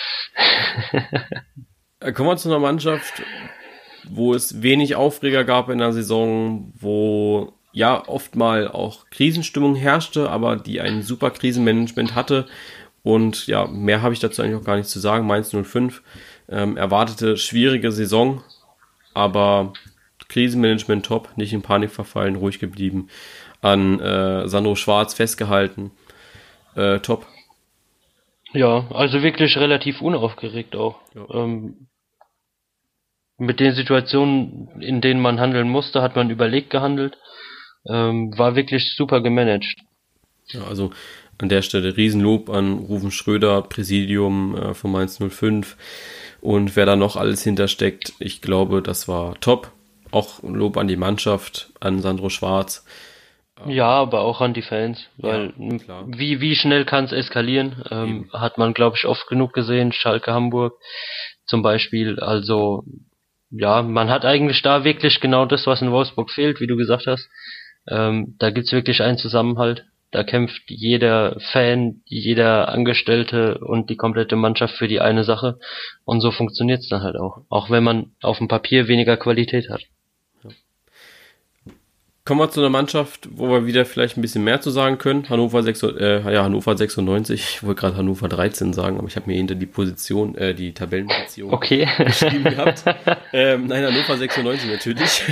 Äh, kommen wir zu einer Mannschaft, wo es wenig Aufreger gab in der Saison, wo ja oft mal auch Krisenstimmung herrschte, aber die ein super Krisenmanagement hatte. Und ja, mehr habe ich dazu eigentlich auch gar nicht zu sagen. Mainz 05 ähm, erwartete schwierige Saison, aber Krisenmanagement top, nicht in Panik verfallen, ruhig geblieben, an äh, Sandro Schwarz festgehalten, äh, top. Ja, also wirklich relativ unaufgeregt auch. Ja. Ähm, mit den Situationen, in denen man handeln musste, hat man überlegt gehandelt. Ähm, war wirklich super gemanagt. Ja, also an der Stelle Riesenlob an Rufen Schröder, Präsidium äh, von Mainz 05 und wer da noch alles hintersteckt. Ich glaube, das war top. Auch Lob an die Mannschaft, an Sandro Schwarz. Ja, aber auch an die Fans, weil ja, wie, wie schnell kann es eskalieren? Ähm, hat man, glaube ich, oft genug gesehen, Schalke Hamburg zum Beispiel. Also ja, man hat eigentlich da wirklich genau das, was in Wolfsburg fehlt, wie du gesagt hast. Ähm, da gibt's wirklich einen Zusammenhalt. Da kämpft jeder Fan, jeder Angestellte und die komplette Mannschaft für die eine Sache. Und so funktioniert's dann halt auch. Auch wenn man auf dem Papier weniger Qualität hat. Kommen wir zu einer Mannschaft, wo wir wieder vielleicht ein bisschen mehr zu sagen können. Hannover 6, äh, ja, Hannover 96. Ich wollte gerade Hannover 13 sagen, aber ich habe mir hinter die Position, äh, die Tabellenposition okay. geschrieben gehabt. ähm, nein, Hannover 96 natürlich.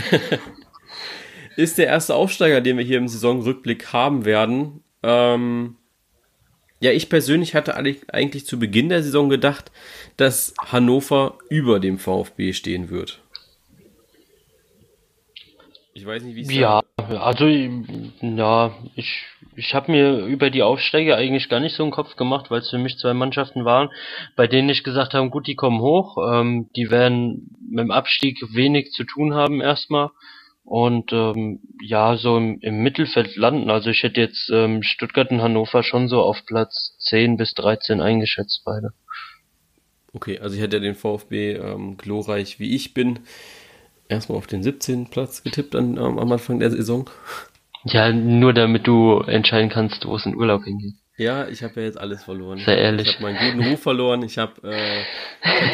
Ist der erste Aufsteiger, den wir hier im Saisonrückblick haben werden. Ähm, ja, ich persönlich hatte eigentlich zu Beginn der Saison gedacht, dass Hannover über dem VfB stehen wird. Ich weiß nicht, wie es Ja, also ja, ich ich habe mir über die Aufsteiger eigentlich gar nicht so einen Kopf gemacht, weil es für mich zwei Mannschaften waren, bei denen ich gesagt habe, gut, die kommen hoch, ähm, die werden mit dem Abstieg wenig zu tun haben erstmal und ähm, ja, so im, im Mittelfeld landen. Also ich hätte jetzt ähm, Stuttgart und Hannover schon so auf Platz 10 bis 13 eingeschätzt, beide. Okay, also ich hätte den VfB ähm, glorreich wie ich bin erstmal auf den 17. Platz getippt an, am Anfang der Saison. Ja, nur damit du entscheiden kannst, wo es in Urlaub hingeht. Ja, ich habe ja jetzt alles verloren. Sehr ehrlich. Ich habe meinen guten Ruf verloren. Ich habe äh,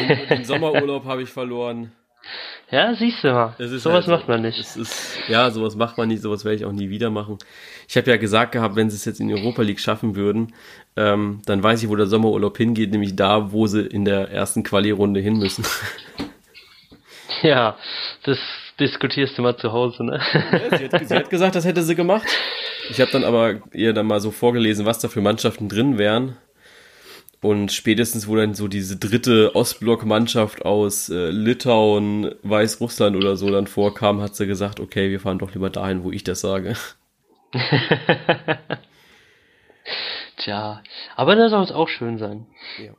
den, den Sommerurlaub habe ich verloren. Ja, siehst du mal. Sowas halt macht man nicht. Ist, ja, sowas macht man nicht, sowas werde ich auch nie wieder machen. Ich habe ja gesagt gehabt, wenn sie es jetzt in die Europa League schaffen würden, ähm, dann weiß ich, wo der Sommerurlaub hingeht, nämlich da, wo sie in der ersten Quali-Runde hin müssen. Ja, das diskutierst du mal zu Hause, ne? Ja, sie, hat, sie, hat, gesagt, das hätte sie gemacht. Ich habe dann aber ihr dann mal so vorgelesen, was da für Mannschaften drin wären. Und spätestens, wo dann so diese dritte Ostblock-Mannschaft aus äh, Litauen, Weißrussland oder so dann vorkam, hat sie gesagt, okay, wir fahren doch lieber dahin, wo ich das sage. Tja, aber das soll es auch schön sein. Ja.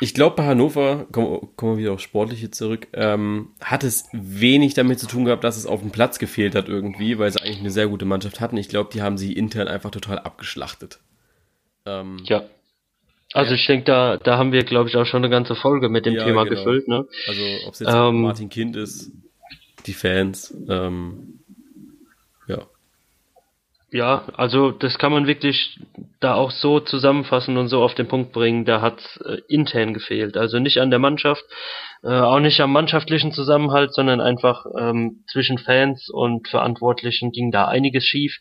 Ich glaube, bei Hannover, kommen, kommen wir wieder auf Sportliche zurück, ähm, hat es wenig damit zu tun gehabt, dass es auf dem Platz gefehlt hat irgendwie, weil sie eigentlich eine sehr gute Mannschaft hatten. Ich glaube, die haben sie intern einfach total abgeschlachtet. Ähm, ja. Also ich denke, da, da haben wir, glaube ich, auch schon eine ganze Folge mit dem ja, Thema genau. gefüllt. Ne? Also ob es jetzt ähm, Martin Kind ist, die Fans, ähm, ja. Ja, also das kann man wirklich da auch so zusammenfassen und so auf den Punkt bringen. Da hat äh, intern gefehlt. Also nicht an der Mannschaft, äh, auch nicht am mannschaftlichen Zusammenhalt, sondern einfach ähm, zwischen Fans und Verantwortlichen ging da einiges schief.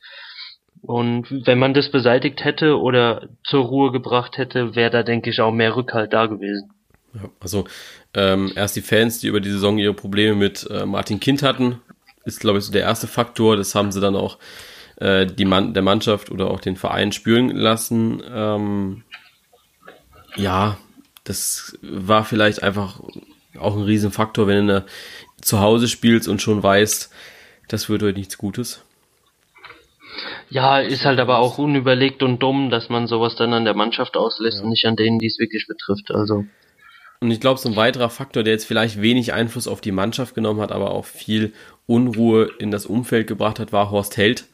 Und wenn man das beseitigt hätte oder zur Ruhe gebracht hätte, wäre da, denke ich, auch mehr Rückhalt da gewesen. Ja, also ähm, erst die Fans, die über die Saison ihre Probleme mit äh, Martin Kind hatten, ist, glaube ich, so der erste Faktor. Das haben sie dann auch äh, die Mann, der Mannschaft oder auch den Verein spüren lassen. Ähm, ja, das war vielleicht einfach auch ein Riesenfaktor, wenn du zu Hause spielst und schon weißt, das wird heute nichts Gutes. Ja, ist halt aber auch unüberlegt und dumm, dass man sowas dann an der Mannschaft auslässt ja. und nicht an denen, die es wirklich betrifft. Also. Und ich glaube, so ein weiterer Faktor, der jetzt vielleicht wenig Einfluss auf die Mannschaft genommen hat, aber auch viel Unruhe in das Umfeld gebracht hat, war Horst Held,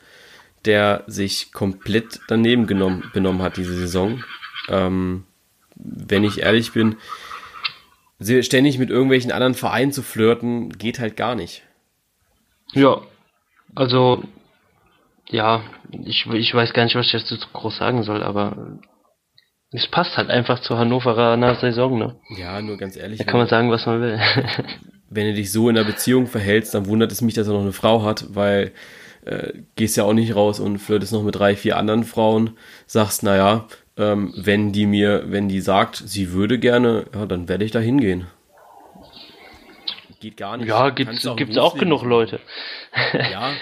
der sich komplett daneben genommen, benommen hat diese Saison. Ähm, wenn ich ehrlich bin, ständig mit irgendwelchen anderen Vereinen zu flirten, geht halt gar nicht. Ja, also ja, ich, ich weiß gar nicht, was ich jetzt so groß sagen soll, aber es passt halt einfach zur Hannoveraner Saison, ne? Ja, nur ganz ehrlich. Da kann man sagen, was man will. wenn du dich so in einer Beziehung verhältst, dann wundert es mich, dass er noch eine Frau hat, weil äh, gehst ja auch nicht raus und flirtest noch mit drei, vier anderen Frauen, sagst, naja, ähm, wenn die mir, wenn die sagt, sie würde gerne, ja, dann werde ich da hingehen. Geht gar nicht. Ja, gibt's, gibt's auch genug Leute. Ja.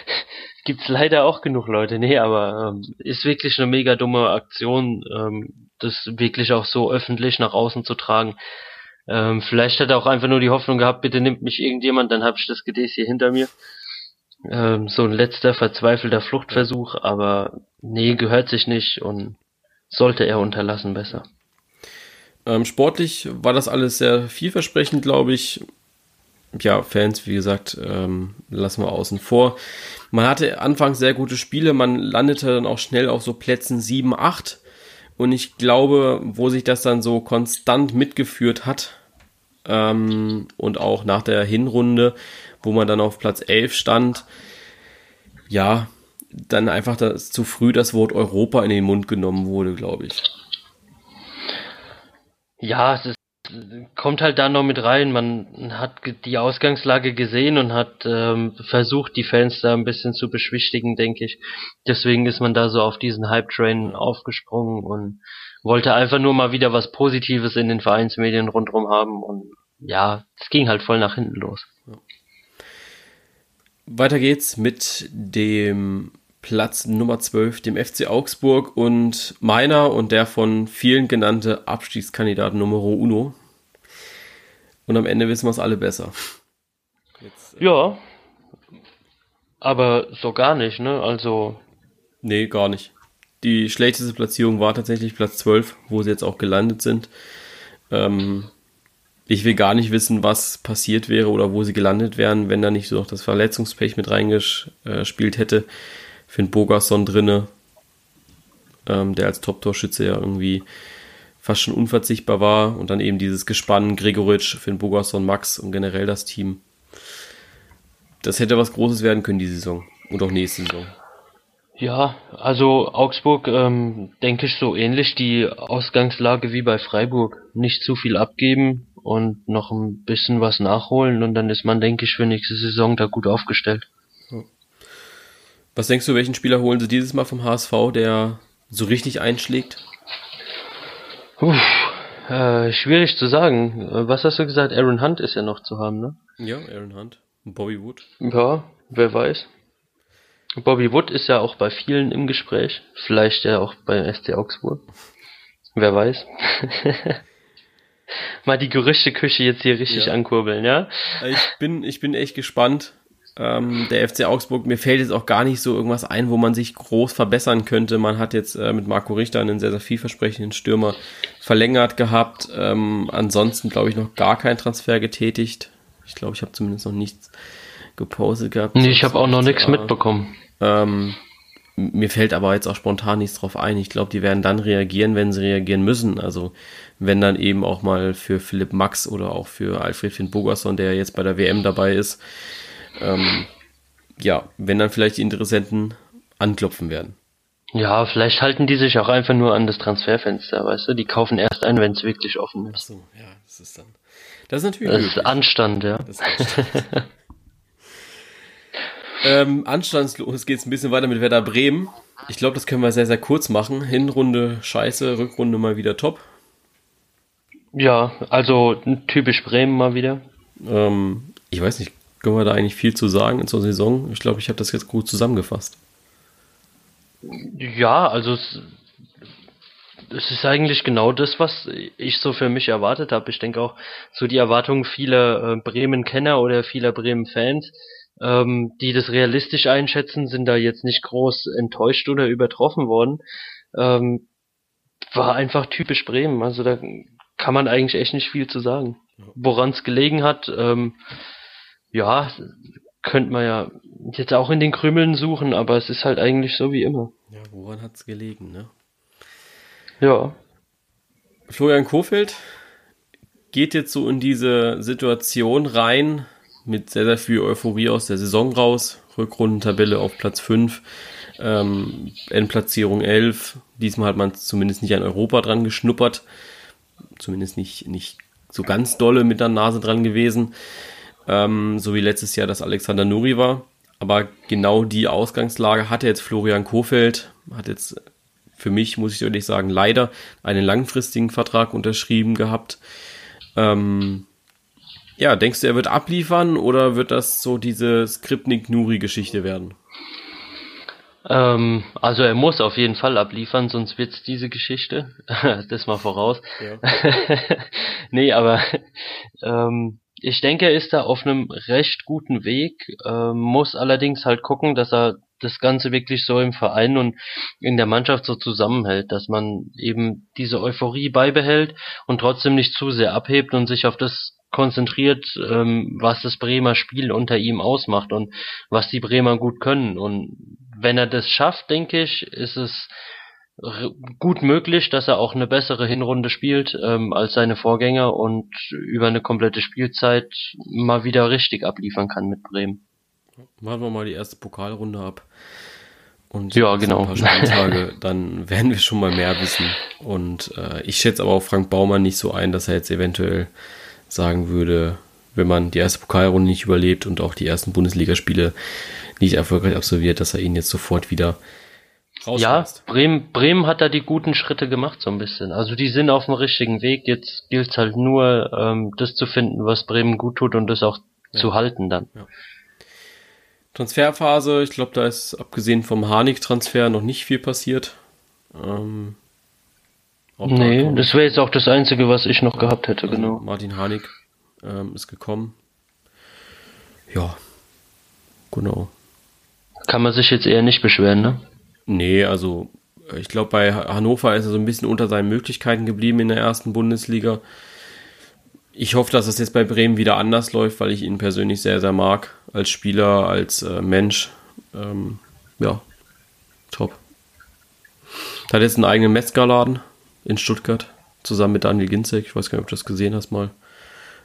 gibt's leider auch genug Leute. Nee, aber ähm, ist wirklich eine mega dumme Aktion, ähm, das wirklich auch so öffentlich nach außen zu tragen. Ähm, vielleicht hat er auch einfach nur die Hoffnung gehabt, bitte nimmt mich irgendjemand, dann habe ich das Gedäß hier hinter mir. Ähm, so ein letzter verzweifelter Fluchtversuch, aber nee, gehört sich nicht und sollte er unterlassen besser. Ähm, sportlich war das alles sehr vielversprechend, glaube ich. Ja, Fans, wie gesagt, ähm, lassen wir außen vor. Man hatte anfangs sehr gute Spiele, man landete dann auch schnell auf so Plätzen 7, 8. Und ich glaube, wo sich das dann so konstant mitgeführt hat, ähm, und auch nach der Hinrunde, wo man dann auf Platz 11 stand, ja, dann einfach das, zu früh das Wort Europa in den Mund genommen wurde, glaube ich. Ja, es ist, kommt halt da noch mit rein. Man hat die Ausgangslage gesehen und hat ähm, versucht, die Fans da ein bisschen zu beschwichtigen, denke ich. Deswegen ist man da so auf diesen Hype-Train aufgesprungen und wollte einfach nur mal wieder was Positives in den Vereinsmedien rundherum haben und ja, es ging halt voll nach hinten los. Weiter geht's mit dem Platz Nummer 12, dem FC Augsburg und meiner und der von vielen genannte Abstiegskandidat Numero Uno. Und am Ende wissen wir es alle besser. Jetzt, äh ja, aber so gar nicht, ne? Also. Nee, gar nicht. Die schlechteste Platzierung war tatsächlich Platz 12, wo sie jetzt auch gelandet sind. Ähm, ich will gar nicht wissen, was passiert wäre oder wo sie gelandet wären, wenn da nicht so noch das Verletzungspech mit reingespielt hätte. Finn Bogerson drinne, ähm, der als Top-Torschütze ja irgendwie fast schon unverzichtbar war. Und dann eben dieses Gespann Gregoritsch, Finn Bogerson, Max und generell das Team das hätte was Großes werden können, die Saison. Und auch nächste Saison. Ja, also Augsburg, ähm, denke ich, so ähnlich die Ausgangslage wie bei Freiburg. Nicht zu viel abgeben und noch ein bisschen was nachholen und dann ist man, denke ich, für nächste Saison da gut aufgestellt. Was denkst du, welchen Spieler holen sie dieses Mal vom HSV, der so richtig einschlägt? Uff, äh, schwierig zu sagen. Was hast du gesagt? Aaron Hunt ist ja noch zu haben, ne? Ja, Aaron Hunt. Bobby Wood? Ja, wer weiß. Bobby Wood ist ja auch bei vielen im Gespräch. Vielleicht ja auch bei SC Augsburg. Wer weiß. Mal die Gerüchteküche jetzt hier richtig ja. ankurbeln, ja? Ich bin, ich bin echt gespannt. Ähm, der FC Augsburg, mir fällt jetzt auch gar nicht so irgendwas ein, wo man sich groß verbessern könnte. Man hat jetzt äh, mit Marco Richter einen sehr, sehr vielversprechenden Stürmer verlängert gehabt. Ähm, ansonsten, glaube ich, noch gar keinen Transfer getätigt. Ich glaube, ich habe zumindest noch nichts gepostet gehabt. Nee, ich habe auch noch nichts mitbekommen. Ähm, mir fällt aber jetzt auch spontan nichts drauf ein. Ich glaube, die werden dann reagieren, wenn sie reagieren müssen. Also wenn dann eben auch mal für Philipp Max oder auch für Alfred Finn Bogerson, der jetzt bei der WM dabei ist, ähm, ja, wenn dann vielleicht die Interessenten anklopfen werden. Ja, vielleicht halten die sich auch einfach nur an das Transferfenster, weißt du? Die kaufen erst ein, wenn es wirklich offen ist. Ach so, ja, das ist dann das ist natürlich. Das ist Anstand, ja. Das ist Anstand. ähm, anstandslos geht es ein bisschen weiter mit Werder Bremen. Ich glaube, das können wir sehr, sehr kurz machen. Hinrunde scheiße, Rückrunde mal wieder top. Ja, also typisch Bremen mal wieder. Ähm, ich weiß nicht, können wir da eigentlich viel zu sagen zur Saison? Ich glaube, ich habe das jetzt gut zusammengefasst. Ja, also es es ist eigentlich genau das, was ich so für mich erwartet habe. Ich denke auch so die Erwartungen vieler äh, Bremen-Kenner oder vieler Bremen-Fans, ähm, die das realistisch einschätzen, sind da jetzt nicht groß enttäuscht oder übertroffen worden. Ähm, war einfach typisch Bremen. Also da kann man eigentlich echt nicht viel zu sagen. Woran es gelegen hat, ähm, ja, könnte man ja jetzt auch in den Krümeln suchen, aber es ist halt eigentlich so wie immer. Ja, woran hat es gelegen, ne? Ja. Florian Kofeld geht jetzt so in diese Situation rein mit sehr, sehr viel Euphorie aus der Saison raus. Rückrundentabelle auf Platz 5, ähm, Endplatzierung 11. Diesmal hat man zumindest nicht an Europa dran geschnuppert. Zumindest nicht, nicht so ganz dolle mit der Nase dran gewesen. Ähm, so wie letztes Jahr das Alexander Nuri war. Aber genau die Ausgangslage hatte jetzt Florian Kofeld, hat jetzt für mich, muss ich ehrlich sagen, leider einen langfristigen Vertrag unterschrieben gehabt. Ähm, ja, denkst du, er wird abliefern oder wird das so diese Skripnik-Nuri-Geschichte werden? Ähm, also er muss auf jeden Fall abliefern, sonst wird's diese Geschichte. das mal voraus. Ja. nee, aber ähm, ich denke, er ist da auf einem recht guten Weg, äh, muss allerdings halt gucken, dass er das Ganze wirklich so im Verein und in der Mannschaft so zusammenhält, dass man eben diese Euphorie beibehält und trotzdem nicht zu sehr abhebt und sich auf das konzentriert, ähm, was das Bremer Spiel unter ihm ausmacht und was die Bremer gut können. Und wenn er das schafft, denke ich, ist es gut möglich, dass er auch eine bessere Hinrunde spielt ähm, als seine Vorgänger und über eine komplette Spielzeit mal wieder richtig abliefern kann mit Bremen. Warten wir mal die erste Pokalrunde ab. Und ja, genau. ein paar Spieltage, dann werden wir schon mal mehr wissen. Und äh, ich schätze aber auch Frank Baumann nicht so ein, dass er jetzt eventuell sagen würde, wenn man die erste Pokalrunde nicht überlebt und auch die ersten Bundesligaspiele nicht erfolgreich absolviert, dass er ihn jetzt sofort wieder ja, Bremen, Bremen hat da die guten Schritte gemacht, so ein bisschen. Also die sind auf dem richtigen Weg. Jetzt gilt es halt nur, ähm, das zu finden, was Bremen gut tut und das auch ja. zu halten dann. Ja. Transferphase, ich glaube, da ist abgesehen vom Harnik-Transfer noch nicht viel passiert. Ähm, nee, da das wäre jetzt auch das Einzige, was ich noch gehabt hätte, also genau. Martin Harnik ähm, ist gekommen. Ja, genau. Kann man sich jetzt eher nicht beschweren, ne? Nee, also ich glaube, bei Hannover ist er so ein bisschen unter seinen Möglichkeiten geblieben in der ersten Bundesliga. Ich hoffe, dass es jetzt bei Bremen wieder anders läuft, weil ich ihn persönlich sehr, sehr mag. Als Spieler, als äh, Mensch. Ähm, ja, top. Er hat jetzt einen eigenen Metzgerladen in Stuttgart, zusammen mit Daniel Ginzek. Ich weiß gar nicht, ob du das gesehen hast mal.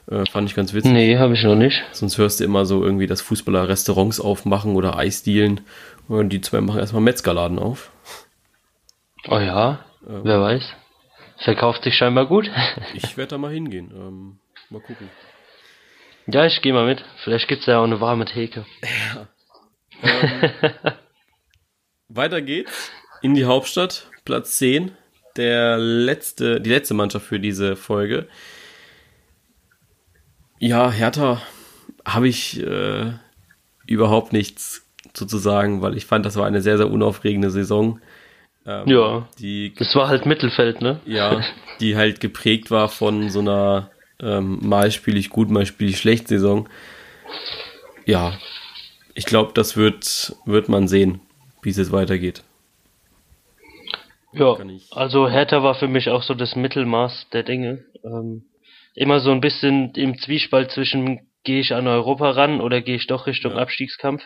Äh, fand ich ganz witzig. Nee, habe ich noch nicht. Sonst hörst du immer so irgendwie, dass Fußballer Restaurants aufmachen oder Eisdielen. Und die zwei machen erstmal Metzgerladen auf. Oh ja, ähm, wer weiß. Verkauft sich scheinbar gut. ich werde da mal hingehen. Ähm, mal gucken. Ja, ich gehe mal mit. Vielleicht gibt es ja auch eine warme Theke. Ja. Ähm, weiter geht's in die Hauptstadt, Platz 10. Der letzte, die letzte Mannschaft für diese Folge. Ja, Hertha habe ich äh, überhaupt nichts zu sagen, weil ich fand, das war eine sehr, sehr unaufregende Saison. Ähm, ja. Die, das war halt Mittelfeld, ne? Ja, die halt geprägt war von so einer ähm, mal spiele ich gut, mal spiele ich schlecht Saison. Ja, ich glaube, das wird, wird man sehen, wie es jetzt weitergeht. Ja, also Hertha war für mich auch so das Mittelmaß der Dinge. Ähm, immer so ein bisschen im Zwiespalt zwischen gehe ich an Europa ran oder gehe ich doch Richtung ja. Abstiegskampf.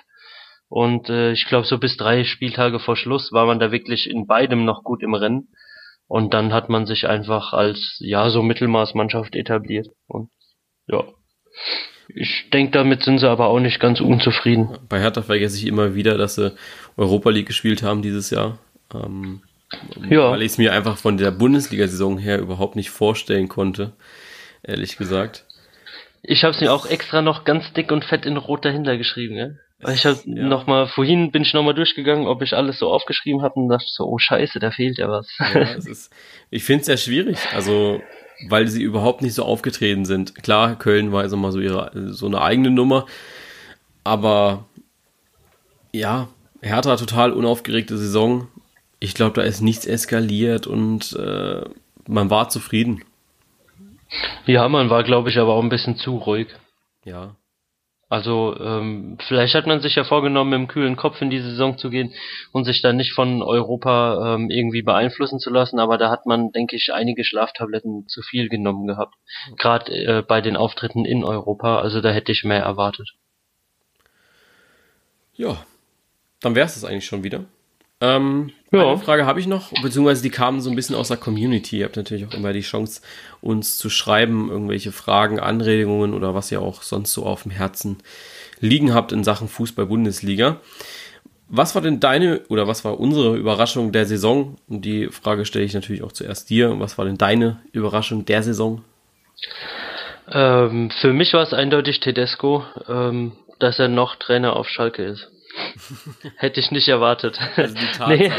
Und äh, ich glaube, so bis drei Spieltage vor Schluss war man da wirklich in beidem noch gut im Rennen. Und dann hat man sich einfach als, ja, so Mittelmaßmannschaft etabliert. Und ja. Ich denke, damit sind sie aber auch nicht ganz unzufrieden. Bei Hertha vergesse ich immer wieder, dass sie Europa League gespielt haben dieses Jahr. Ähm, ja. Weil ich es mir einfach von der Bundesliga-Saison her überhaupt nicht vorstellen konnte, ehrlich gesagt. Ich habe es mir auch extra noch ganz dick und fett in rot dahinter geschrieben, gell? Ich habe ja. noch mal vorhin bin ich noch mal durchgegangen, ob ich alles so aufgeschrieben habe und dachte so, oh Scheiße, da fehlt ja was. Ja, ist, ich finde es sehr schwierig, also weil sie überhaupt nicht so aufgetreten sind. Klar, Köln war also mal so ihre so eine eigene Nummer, aber ja, Hertha total unaufgeregte Saison. Ich glaube, da ist nichts eskaliert und äh, man war zufrieden. Ja, man war, glaube ich, aber auch ein bisschen zu ruhig. Ja. Also ähm, vielleicht hat man sich ja vorgenommen, einem kühlen Kopf in die Saison zu gehen und sich dann nicht von Europa ähm, irgendwie beeinflussen zu lassen, aber da hat man, denke ich, einige Schlaftabletten zu viel genommen gehabt. Gerade äh, bei den Auftritten in Europa, also da hätte ich mehr erwartet. Ja, dann wäre es das eigentlich schon wieder. Ähm, ja. Eine Frage habe ich noch, beziehungsweise die kamen so ein bisschen aus der Community. Ihr habt natürlich auch immer die Chance, uns zu schreiben, irgendwelche Fragen, Anregungen oder was ihr auch sonst so auf dem Herzen liegen habt in Sachen Fußball-Bundesliga. Was war denn deine oder was war unsere Überraschung der Saison? Und die Frage stelle ich natürlich auch zuerst dir. Was war denn deine Überraschung der Saison? Ähm, für mich war es eindeutig Tedesco, ähm, dass er noch Trainer auf Schalke ist. Hätte ich nicht erwartet. Also die Tatsache, nee.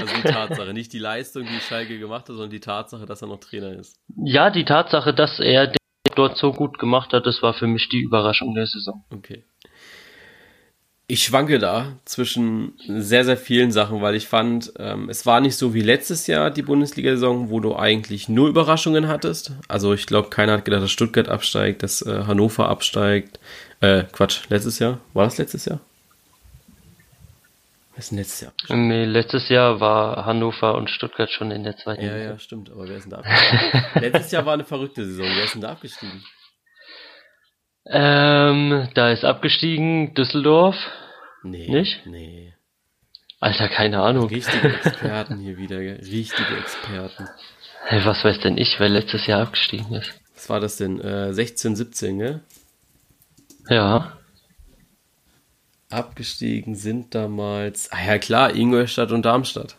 also die Tatsache, nicht die Leistung, die Schalke gemacht hat, sondern die Tatsache, dass er noch Trainer ist. Ja, die Tatsache, dass er dort so gut gemacht hat, das war für mich die Überraschung der Saison. Okay. Ich schwanke da zwischen sehr, sehr vielen Sachen, weil ich fand, ähm, es war nicht so wie letztes Jahr die Bundesliga-Saison, wo du eigentlich nur Überraschungen hattest. Also ich glaube, keiner hat gedacht, dass Stuttgart absteigt, dass äh, Hannover absteigt. Äh, Quatsch, letztes Jahr? War das letztes Jahr? Was ist denn letztes Jahr? Nee, letztes Jahr war Hannover und Stuttgart schon in der zweiten Ja, ja, stimmt. Aber wer ist denn da abgestiegen? letztes Jahr war eine verrückte Saison. Wer ist denn da abgestiegen? Ähm, da ist abgestiegen Düsseldorf. Nee. Nicht? Nee. Alter, keine Ahnung. Richtige Experten hier wieder, gell? Richtige Experten. Hey, was weiß denn ich, wer letztes Jahr abgestiegen ist? Was war das denn? Äh, 16, 17, gell? Ja abgestiegen sind damals, ah ja klar, Ingolstadt und Darmstadt.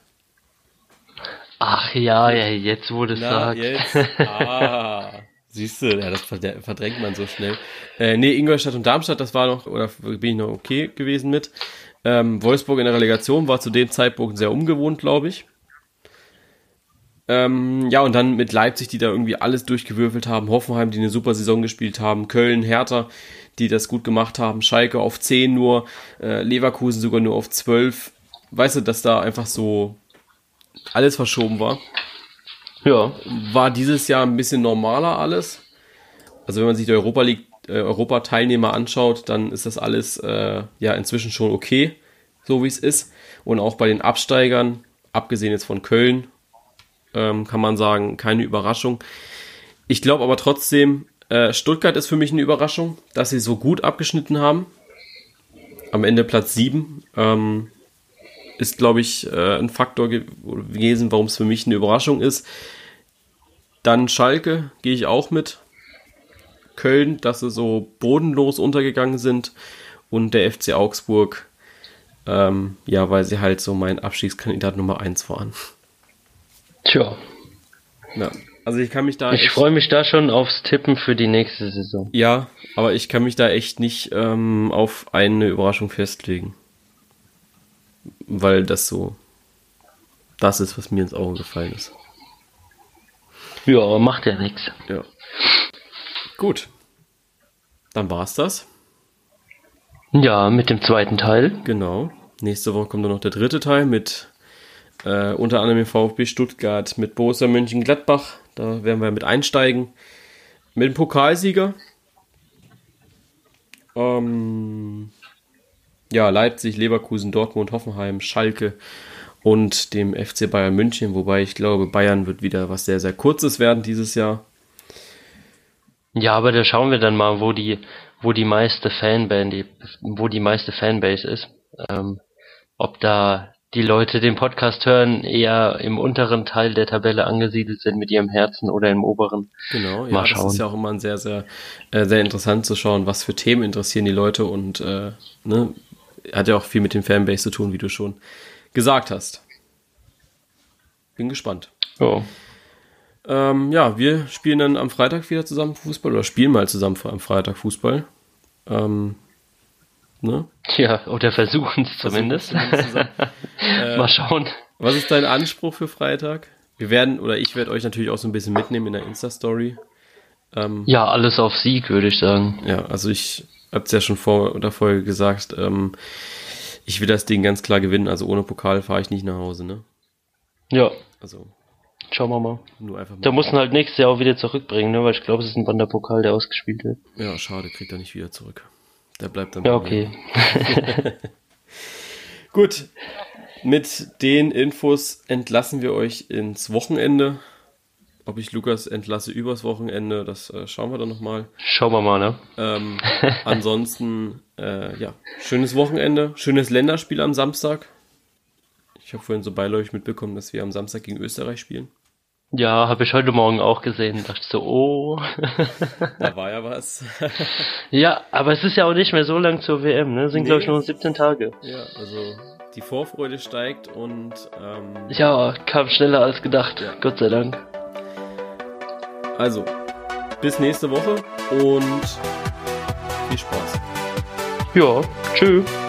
Ach ja, ja jetzt wurde es sagt. Jetzt, ah, siehst du, ja, das verdrängt man so schnell. Äh, nee, Ingolstadt und Darmstadt, das war noch, oder bin ich noch okay gewesen mit. Ähm, Wolfsburg in der Relegation war zu dem Zeitpunkt sehr ungewohnt, glaube ich. Ähm, ja, und dann mit Leipzig, die da irgendwie alles durchgewürfelt haben, Hoffenheim, die eine super Saison gespielt haben, Köln, Hertha, die das gut gemacht haben, Schalke auf 10 nur, äh, Leverkusen sogar nur auf 12. Weißt du, dass da einfach so alles verschoben war? Ja. War dieses Jahr ein bisschen normaler alles? Also wenn man sich die Europa League, äh, Europa-Teilnehmer anschaut, dann ist das alles äh, ja inzwischen schon okay, so wie es ist. Und auch bei den Absteigern, abgesehen jetzt von Köln, ähm, kann man sagen, keine Überraschung. Ich glaube aber trotzdem, äh, Stuttgart ist für mich eine Überraschung, dass sie so gut abgeschnitten haben. Am Ende Platz 7 ähm, ist, glaube ich, äh, ein Faktor ge gewesen, warum es für mich eine Überraschung ist. Dann Schalke gehe ich auch mit. Köln, dass sie so bodenlos untergegangen sind. Und der FC Augsburg, ähm, ja, weil sie halt so mein Abstiegskandidat Nummer 1 waren. Tja. Ja. Also ich kann mich da. Ich freue mich da schon aufs Tippen für die nächste Saison. Ja, aber ich kann mich da echt nicht ähm, auf eine Überraschung festlegen. Weil das so das ist, was mir ins Auge gefallen ist. Ja, aber macht ja nichts. Ja. Gut. Dann war's das. Ja, mit dem zweiten Teil. Genau. Nächste Woche kommt dann noch der dritte Teil mit äh, unter anderem im VfB Stuttgart, mit Borussia Mönchengladbach. Da werden wir mit einsteigen. Mit dem Pokalsieger. Ähm, ja, Leipzig, Leverkusen, Dortmund, Hoffenheim, Schalke und dem FC Bayern München. Wobei ich glaube, Bayern wird wieder was sehr, sehr Kurzes werden dieses Jahr. Ja, aber da schauen wir dann mal, wo die, wo die meiste Fanband, wo die meiste Fanbase ist. Ähm, ob da die Leute den Podcast hören, eher im unteren Teil der Tabelle angesiedelt sind mit ihrem Herzen oder im oberen. Genau, ja, Mal schauen. das ist ja auch immer ein sehr, sehr, äh, sehr interessant zu schauen, was für Themen interessieren die Leute und äh, ne, hat ja auch viel mit dem Fanbase zu tun, wie du schon gesagt hast. Bin gespannt. Oh. Ähm, ja, wir spielen dann am Freitag wieder zusammen Fußball oder spielen mal zusammen am Freitag Fußball. Ähm, Ne? Ja, oder versuchen es zumindest. äh, Mal schauen. Was ist dein Anspruch für Freitag? Wir werden, oder ich werde euch natürlich auch so ein bisschen mitnehmen in der Insta-Story. Ähm, ja, alles auf Sieg, würde ich sagen. Ja, also ich habe es ja schon vor der Folge gesagt, ähm, ich will das Ding ganz klar gewinnen, also ohne Pokal fahre ich nicht nach Hause, ne? Ja. Also. Schauen wir mal. Nur einfach mal. Da muss halt nächstes Jahr auch wieder zurückbringen, ne? Weil ich glaube, es ist ein Wanderpokal, der ausgespielt wird. Ja, schade, kriegt er nicht wieder zurück. Der bleibt dann. Ja, okay. Gut. Mit den Infos entlassen wir euch ins Wochenende. Ob ich Lukas entlasse übers Wochenende, das äh, schauen wir dann nochmal. Schauen wir mal, ne? Ähm, ansonsten, äh, ja, schönes Wochenende, schönes Länderspiel am Samstag. Ich habe vorhin so beiläufig mitbekommen, dass wir am Samstag gegen Österreich spielen. Ja, habe ich heute Morgen auch gesehen. Dachte so, oh. da war ja was. ja, aber es ist ja auch nicht mehr so lang zur WM, ne? Sind, nee. glaube ich, nur 17 Tage. Ja, also die Vorfreude steigt und. Ähm, ja, kam schneller als gedacht. Ja. Gott sei Dank. Also, bis nächste Woche und viel Spaß. Ja, tschüss.